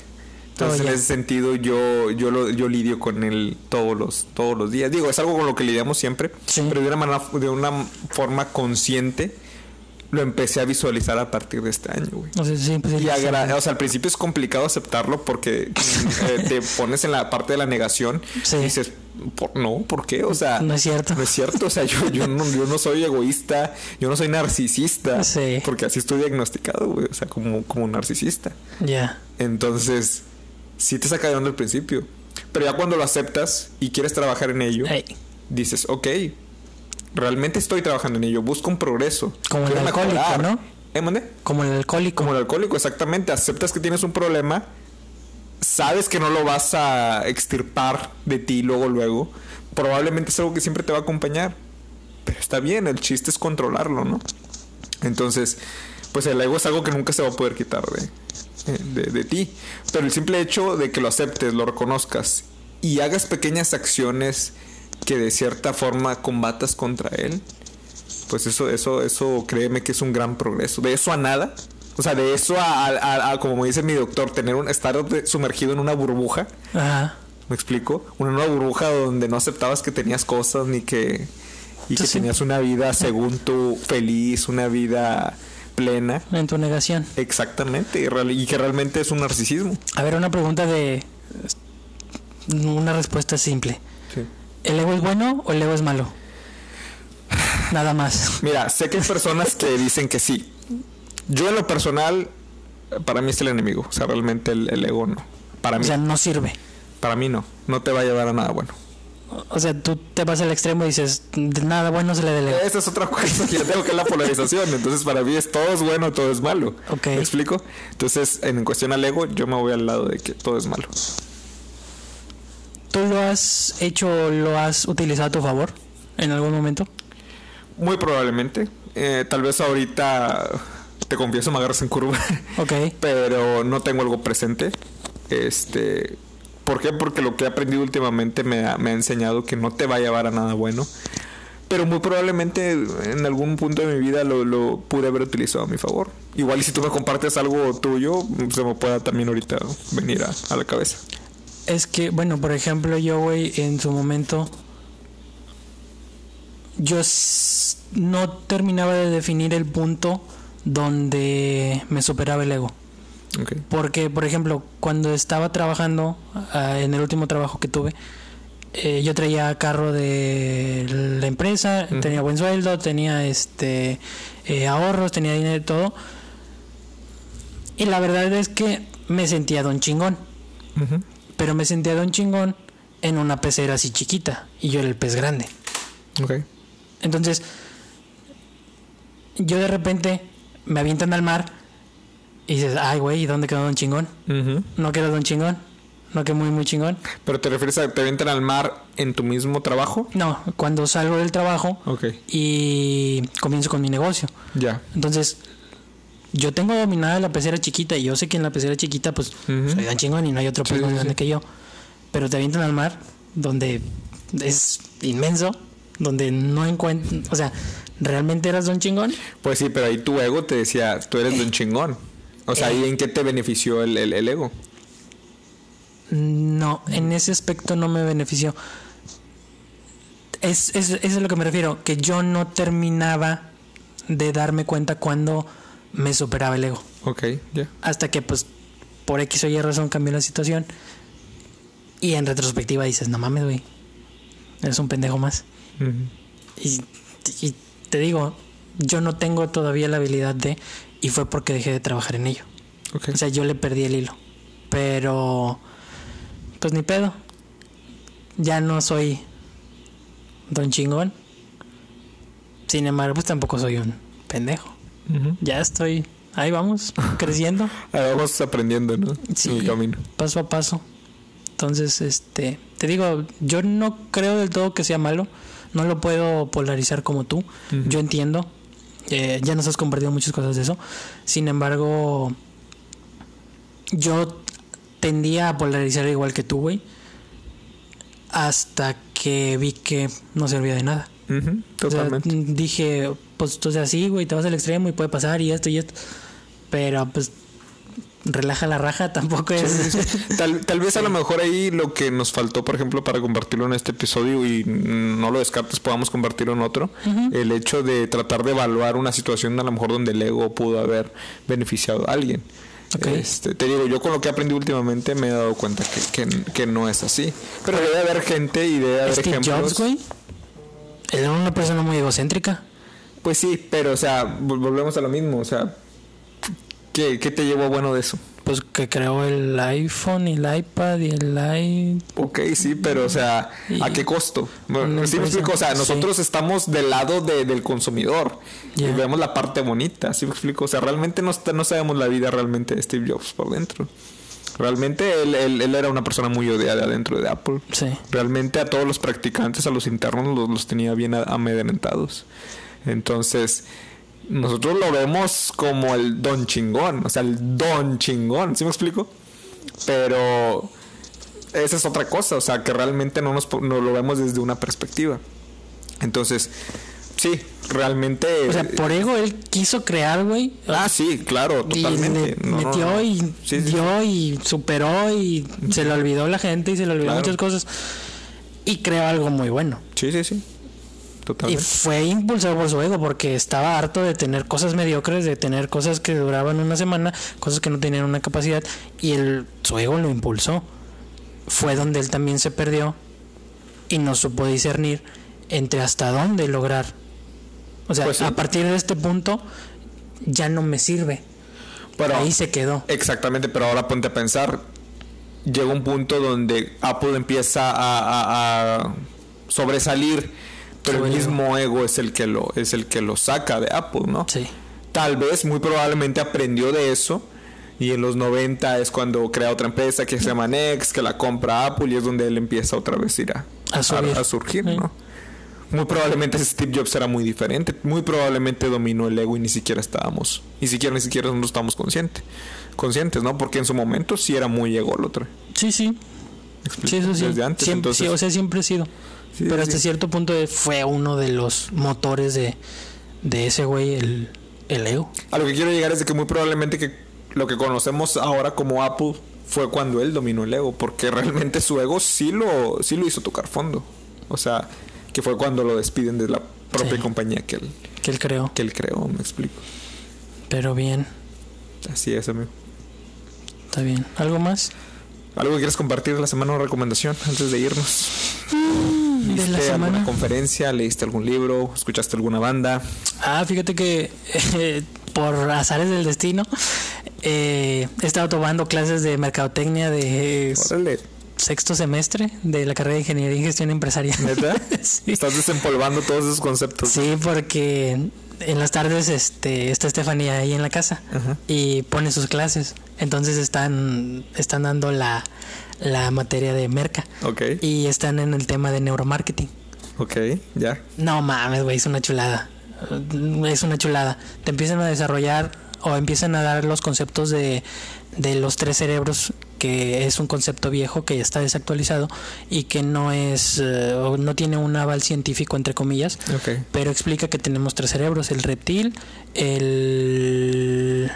Entonces,
Oh,
en ese sentido, yo, yo, lo, yo lidio con él todos los, todos los días. Digo, es algo con lo que lidiamos siempre,
Sí.
pero de una, manera, de una forma consciente lo empecé a visualizar a partir de este año, güey.
o sea, sí, pues,
Y o sea, al principio es complicado aceptarlo porque eh, te pones en la parte de la negación
Sí.
y dices, "¿Por- no, ¿por qué? O sea,
No es cierto.
No es cierto, o sea, yo, yo, no, yo no soy egoísta, yo no soy narcisista,
Sí.
porque así estoy diagnosticado, güey, o sea, como, como narcisista.
ya,
Entonces, sí te saca de onda al principio, pero ya cuando lo aceptas y quieres trabajar en ello, dices, ok, realmente estoy trabajando en ello, busco un progreso.
Como el alcohólico,
mejorar".
¿no?
¿Eh,
como el alcohólico.
Como el alcohólico, exactamente. Aceptas que tienes un problema, sabes que no lo vas a extirpar de ti luego, luego. Probablemente es algo que siempre te va a acompañar. Pero está bien, el chiste es controlarlo, ¿no? Entonces, pues el ego es algo que nunca se va a poder quitar de, eh, de, de ti. Pero el simple hecho de que lo aceptes, lo reconozcas y hagas pequeñas acciones que de cierta forma combatas contra él, pues eso, eso, eso, créeme que es un gran progreso. De eso a nada. O sea, de eso a, a- a- como me dice mi doctor, tener un, estar sumergido en una burbuja.
Ajá.
¿Me explico? Una nueva burbuja donde no aceptabas que tenías cosas ni que... Y que
Sí, sí.
tenías una vida según tú feliz, una vida plena.
En tu negación.
Exactamente. Y, real- y que realmente es un narcisismo.
A ver, una pregunta de... Una respuesta simple. ¿El ego es bueno o el ego es malo? Nada más.
Mira, sé que hay personas que dicen que sí. Yo en lo personal, para mí es el enemigo. O sea, realmente el, el ego no. Para
O
mí,
sea, no sirve.
para mí no. No te va a llevar a nada bueno.
O sea, tú te vas al extremo y dices, "De nada bueno se le del ego.
Esa es otra cosa que yo tengo que es la polarización. Entonces, para mí es todo es bueno, todo es malo.
Ok.
¿Me explico? Entonces, en cuestión al ego, yo me voy al lado de que todo es malo.
¿Tú lo has hecho lo has utilizado a tu favor en algún momento?
Muy probablemente. Eh, tal vez ahorita, te confieso, me agarras en curva.
Ok.
Pero no tengo algo presente. Este. ¿Por qué? Porque lo que he aprendido últimamente me ha, me ha enseñado que no te va a llevar a nada bueno. Pero muy probablemente en algún punto de mi vida lo, lo pude haber utilizado a mi favor. Igual y si tú me compartes algo tuyo, se me pueda también ahorita venir a, a la cabeza.
Es que, bueno, por ejemplo, yo, güey, en su momento, yo no terminaba de definir el punto donde me superaba el ego. Porque, por ejemplo, cuando estaba trabajando, ah, en el último trabajo que tuve, eh, yo traía carro de la empresa, tenía buen sueldo, tenía este eh, ahorros, tenía dinero y todo. Y la verdad es que me sentía don chingón. Pero me sentía don chingón en una pecera así chiquita. Y yo era el pez grande.
Ok.
Entonces, yo de repente me avientan al mar y dices, ay, güey, ¿y dónde quedó don chingón? No quedó don chingón. No quedó muy, muy chingón.
Pero te refieres a que te avientan al mar en tu mismo trabajo?
No, cuando salgo del trabajo y comienzo con mi negocio.
Ya.
Entonces, yo tengo dominada la pecera chiquita y yo sé que en la pecera chiquita, pues,
Ujú.
soy don chingón y no hay otro
Sí,
pez más
sí,
grande
sí.
que yo. Pero te avientan al mar, donde es inmenso, donde no encuentro, o sea, ¿realmente eras don chingón?
Pues sí, pero ahí tu ego te decía, tú eres un chingón. O sea, ¿y en qué te benefició el, el- el ego?
No, en ese aspecto no me benefició. Es, es, es a lo que me refiero, que yo no terminaba de darme cuenta cuando me superaba el ego.
Ok, ya.
Hasta que, pues, por X o Y razón cambió la situación. Y en retrospectiva dices, no mames, güey. Eres un pendejo más. Y, y te digo, yo no tengo todavía la habilidad de... Y fue porque dejé de trabajar en ello.
Ok.
O sea, yo le perdí el hilo. Pero... Pues ni pedo. Ya no soy don chingón. Sin embargo, pues tampoco soy un pendejo. Ya estoy... Ahí vamos, creciendo.
Ahí vamos aprendiendo, ¿no?
Sí.
En el camino.
paso a paso. Entonces, este, te digo, yo no creo del todo que sea malo. No lo puedo polarizar como tú. Yo entiendo. eh, ya nos has compartido muchas cosas de eso. Sin embargo, yo tendía a polarizar igual que tú, güey. Hasta que vi que no servía de nada.
Ujú,
O sea,
Totalmente.
dije, pues tú seas así, güey, te vas al extremo y puede pasar y esto y esto. Pero pues relaja la raja, tampoco es...
Tal, tal vez a lo mejor ahí lo que nos faltó, por ejemplo, para compartirlo en este episodio y no lo descartes, podamos compartirlo en otro, el hecho de tratar de evaluar una situación a lo mejor donde el ego pudo haber beneficiado a alguien.
Ok.
Este, te digo, yo con lo que he aprendido últimamente me he dado cuenta que, que, que no es así. Pero debe haber gente y debe haber
Steve
ejemplos.
Jobs, güey. Era una persona muy egocéntrica.
Pues sí, pero o sea, vol- volvemos a lo mismo, o sea, ¿qué, qué te llevó bueno de eso?
Pues que creó el iPhone y el iPad y el i...
Ok, sí, pero o sea, ¿a qué costo? Bueno, sí me explico, o sea,
sí.
nosotros estamos del lado de- del consumidor
Ya.
y vemos la parte bonita, ¿sí me explico? O sea, realmente no, no sabemos la vida realmente de Steve Jobs por dentro. Realmente él, él- él era una persona muy odiada dentro de Apple.
Sí.
Realmente a todos los practicantes, a los internos, los, los tenía bien amedrentados. Entonces, nosotros lo vemos como el don chingón, o sea, el don chingón, ¿sí me explico? Pero esa es otra cosa, o sea, que realmente no nos no lo vemos desde una perspectiva. Entonces, sí, realmente...
O sea, por ego él quiso crear, güey.
Ah, sí, claro,
Y
totalmente.
le
No, no,
metió
no.
y
Sí, sí,
dio y superó y se le olvidó la gente y se le olvidó
Claro.
muchas cosas. Y creó algo muy bueno.
Sí, sí, sí.
Y fue impulsado por su ego porque estaba harto de tener cosas mediocres, de tener cosas que duraban una semana, cosas que no tenían una capacidad y el, su ego lo impulsó. Fue donde él también se perdió y no supo discernir entre hasta dónde lograr. O sea,
Pues sí.
a partir de este punto ya no me sirve.
Pero-
Ahí se quedó.
Exactamente, pero ahora ponte a pensar. Llega un punto donde Apple empieza a, a- a sobresalir, pero el
el
mismo ego es el que lo es el que lo saca de Apple, ¿no?
Sí.
Tal vez, muy probablemente aprendió de eso y en los 90 es cuando crea otra empresa que se llama Next, que la compra Apple y es donde él empieza otra vez a ir a,
A
surgir,
Sí.
¿no? Muy probablemente Steve Jobs era muy diferente. Muy probablemente dominó el ego y ni siquiera estábamos, ni siquiera, ni siquiera no estábamos conscientes, conscientes, ¿no? Porque en su momento sí era muy ególotro.
Sí, sí. Sí, eso sí.
Desde antes,
siempre,
entonces-
sí, o sea, siempre ha sido.
Sí,
Pero
sí.
hasta cierto punto fue uno de los motores de, de ese güey, el, el ego.
A lo que quiero llegar es de que muy probablemente que lo que conocemos ahora como Apple fue cuando él dominó el ego, porque realmente su ego sí lo, sí lo hizo tocar fondo. O sea, que fue cuando lo despiden de la propia
Sí.
compañía que él,
Que él creó.
que él creó, me explico.
Pero bien,
Así es, amigo.
está bien. ¿Algo más?
¿Algo que quieres compartir de la semana o recomendación antes de irnos?
De la
¿Viste alguna conferencia? ¿Leíste algún libro? ¿Escuchaste alguna banda?
Ah, fíjate que eh, por azares del destino eh, he estado tomando clases de mercadotecnia de
Órale,
sexto semestre de la carrera de Ingeniería y Gestión Empresarial.
¿neta?
Sí.
Estás desempolvando todos esos conceptos.
Sí, porque en las tardes este, está Estefanía ahí en la casa
Ajá.
y pone sus clases. Entonces están, están dando la, la materia de merca
Ok,
y están en el tema de neuromarketing.
ok, ya.
No mames, güey, es una chulada. Es una chulada. Te empiezan a desarrollar o empiezan a dar los conceptos de, de los tres cerebros, que es un concepto viejo que ya está desactualizado y que no es, eh, no tiene un aval científico, entre comillas, pero explica que tenemos tres cerebros, el reptil, el...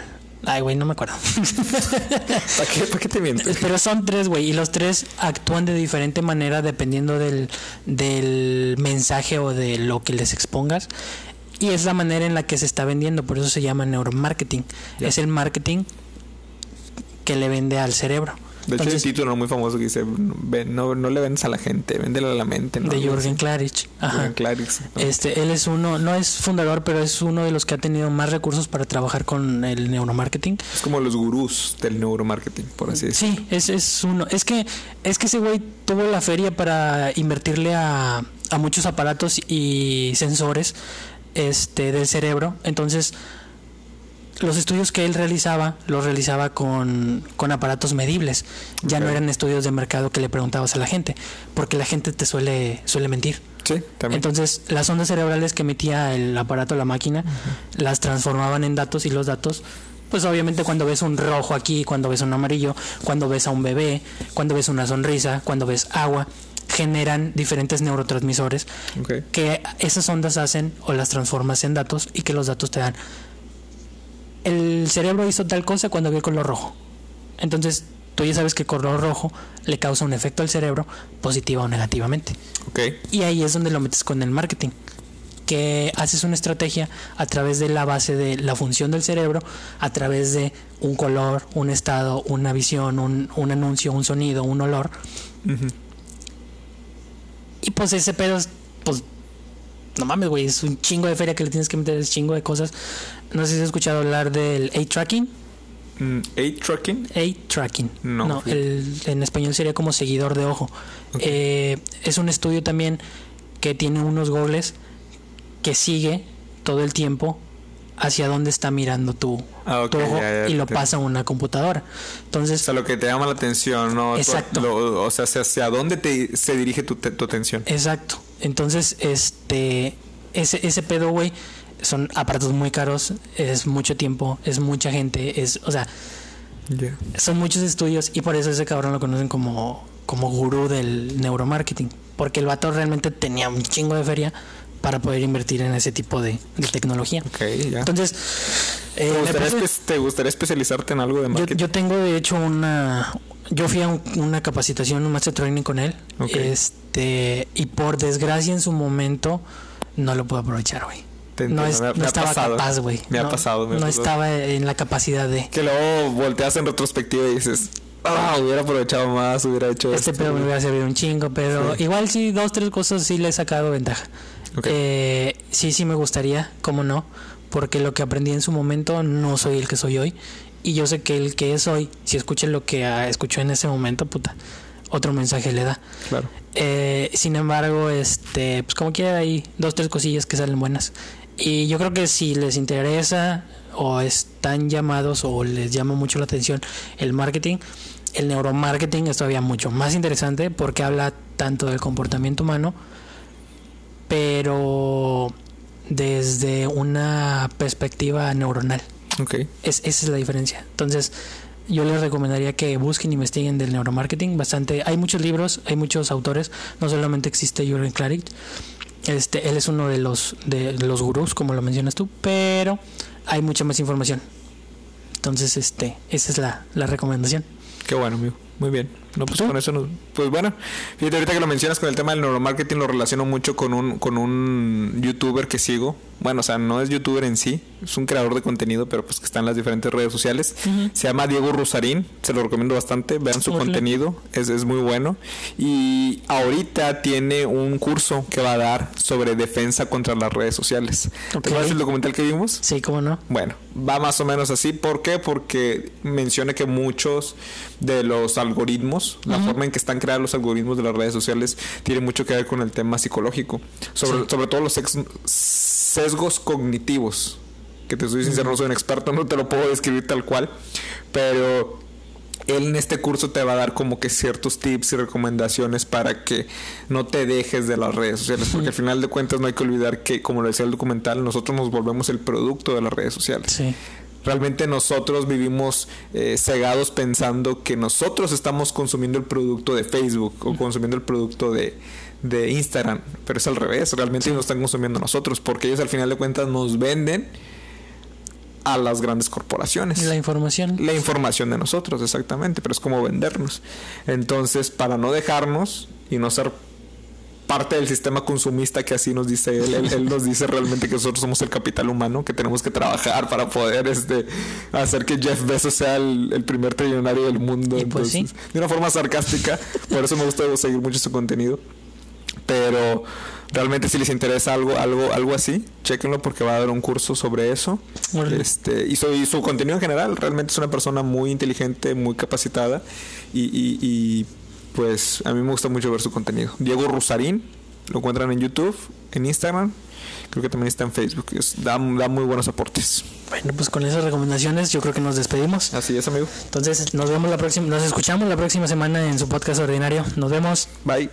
Ay, güey, no me acuerdo.
¿Para qué, ¿Para qué te?
Pero son tres, güey, y los tres actúan de diferente manera dependiendo del, del mensaje o de lo que les expongas. Y es la manera en la que se está vendiendo, por eso se llama neuromarketing. Es el marketing que le vende al cerebro.
De hecho, hay un
Entonces,
título muy famoso que dice: "Ven, no, no le vendes a la gente, véndele a la mente. ¿no?
de Jürgen. Klarich. Ajá.
Klarich, ¿no?
Este, él es uno, no es fundador, pero es uno de los que ha tenido más recursos para trabajar con el neuromarketing.
Es como los gurús del neuromarketing, por así decirlo.
Sí, es, es uno. Es que, es que ese güey tuvo la feria para invertirle a, a muchos aparatos y sensores este, del cerebro. Entonces, los estudios que él realizaba, los realizaba con, con aparatos medibles. Ya no eran estudios de mercado que le preguntabas a la gente, porque la gente te suele, suele mentir.
Sí, también.
Entonces, las ondas cerebrales que emitía el aparato, la máquina, las transformaban en datos y los datos, pues obviamente cuando ves un rojo aquí, cuando ves un amarillo, cuando ves a un bebé, cuando ves una sonrisa, cuando ves agua, generan diferentes neurotransmisores que esas ondas hacen o las transformas en datos y que los datos te dan. El cerebro hizo tal cosa cuando vio el color rojo. Entonces, tú ya sabes que el color rojo le causa un efecto al cerebro, positiva o negativamente.
Ok.
Y ahí es donde lo metes con el marketing. Que haces una estrategia a través de la base de la función del cerebro, a través de un color, un estado, una visión, un, un anuncio, un sonido, un olor.
Ujú.
Y pues ese pedo, es, pues, no mames, güey, es un chingo de feria que le tienes que meter, es chingo de cosas. No sé si has escuchado hablar del A-Tracking.
Mm, ¿Eight tracking?
A-Tracking.
No, fíjate.
el, en español sería como seguidor de ojo. Eh, es un estudio también que tiene unos goggles que sigue todo el tiempo hacia dónde está mirando tu,
Ah,
tu ojo
ya, ya,
y lo
te-
pasa a una computadora.
O
Entonces,
sea, lo que te llama la atención, ¿no?
Exacto.
lo- o sea, hacia, hacia dónde te, se dirige tu, te- tu atención.
Exacto. Entonces, este, ese, ese pedo, güey, son aparatos muy caros, es mucho tiempo, es mucha gente, es, o sea, son muchos estudios y por eso ese cabrón lo conocen como, como gurú del neuromarketing. Porque el vato realmente tenía un chingo de feria para poder invertir en ese tipo de, de tecnología.
Ya.
Entonces, eh,
¿Te, gustaría te especializarte en algo de marketing?
yo tengo de hecho una yo fui a un- una capacitación un master training con él este y por desgracia en su momento no lo pude aprovechar güey
Te
no, es-
me
no
me
estaba
pasado.
capaz güey
Me ha
no,
pasado, me ha
no
pasado.
estaba en la capacidad de
Que luego volteas en retrospectiva y dices, ah, hubiera aprovechado más, hubiera hecho
este
esto.
pedo me hubiera servido un chingo pero
Sí.
igual sí dos tres cosas sí le he sacado ventaja. Eh, sí sí me gustaría cómo no porque lo que aprendí en su momento no soy el que soy hoy y yo sé que el que es hoy si escucha lo que ah, escuchó en ese momento puta otro mensaje le da
Claro.
Eh, sin embargo, este, pues como quiera hay dos, tres cosillas que salen buenas. Y yo creo que si les interesa o están llamados o les llama mucho la atención el marketing, el neuromarketing es todavía mucho más interesante porque habla tanto del comportamiento humano, pero desde una perspectiva neuronal.
Ok.
Es, esa es la diferencia. Entonces, yo les recomendaría que busquen, investiguen del neuromarketing. Bastante, hay muchos libros, hay muchos autores. No solamente existe Jürgen Klarik. Este, él es uno de los de los gurús, como lo mencionas tú, pero hay mucha más información. Entonces, este, esa es la, la recomendación.
Qué bueno, amigo. Muy bien. No, pues con eso nos... Pues bueno, fíjate, ahorita que lo mencionas con el tema del neuromarketing lo relaciono mucho con un, con un youtuber que sigo. Bueno, o sea, no es youtuber en sí, es un creador de contenido, pero pues que está en las diferentes redes sociales. Se llama Diego Rosarín, se lo recomiendo bastante, vean su contenido, es, es muy bueno. Y ahorita tiene un curso que va a dar sobre defensa contra las redes sociales. ¿Te acuerdas el documental que vimos?
Sí, cómo no.
Bueno, va más o menos así. ¿Por qué? Porque menciona que muchos de los algoritmos, la forma en que están creados los algoritmos de las redes sociales, tiene mucho que ver con el tema psicológico. Sobre, sobre todo los sesgos cognitivos. Que te soy sincero, no soy un experto, no te lo puedo describir tal cual. Pero él en este curso te va a dar como que ciertos tips y recomendaciones para que no te dejes de las redes sociales, porque al final de cuentas no hay que olvidar que, como lo decía el documental, nosotros nos volvemos el producto de las redes sociales.
Sí.
Realmente nosotros vivimos eh, cegados pensando que nosotros estamos consumiendo el producto de Facebook o consumiendo el producto de, de Instagram, pero es al revés, realmente ellos están consumiendo nosotros, porque ellos al final de cuentas nos venden a las grandes corporaciones.
La información.
La información de nosotros, exactamente, pero es como vendernos. Entonces, para no dejarnos y no ser parte del sistema consumista que así nos dice él, él, nos dice realmente que nosotros somos el capital humano, que tenemos que trabajar para poder este, hacer que Jeff Bezos sea el, primer trillonario del mundo.
Pues
de una forma sarcástica, por eso me gusta seguir mucho su contenido. Pero realmente si les interesa algo, algo, algo así, chequenlo porque va a dar un curso sobre eso. Este, y, su, su contenido en general, realmente es una persona muy inteligente, muy capacitada y, pues a mí me gusta mucho ver su contenido. Diego Rusarín, lo encuentran en YouTube, en Instagram, creo que también está en Facebook, da, da muy buenos aportes.
Bueno, pues con esas recomendaciones yo creo que nos despedimos.
Así es, amigo.
Entonces nos vemos la próxima, nos escuchamos la próxima semana en su podcast ordinario. Nos vemos.
Bye.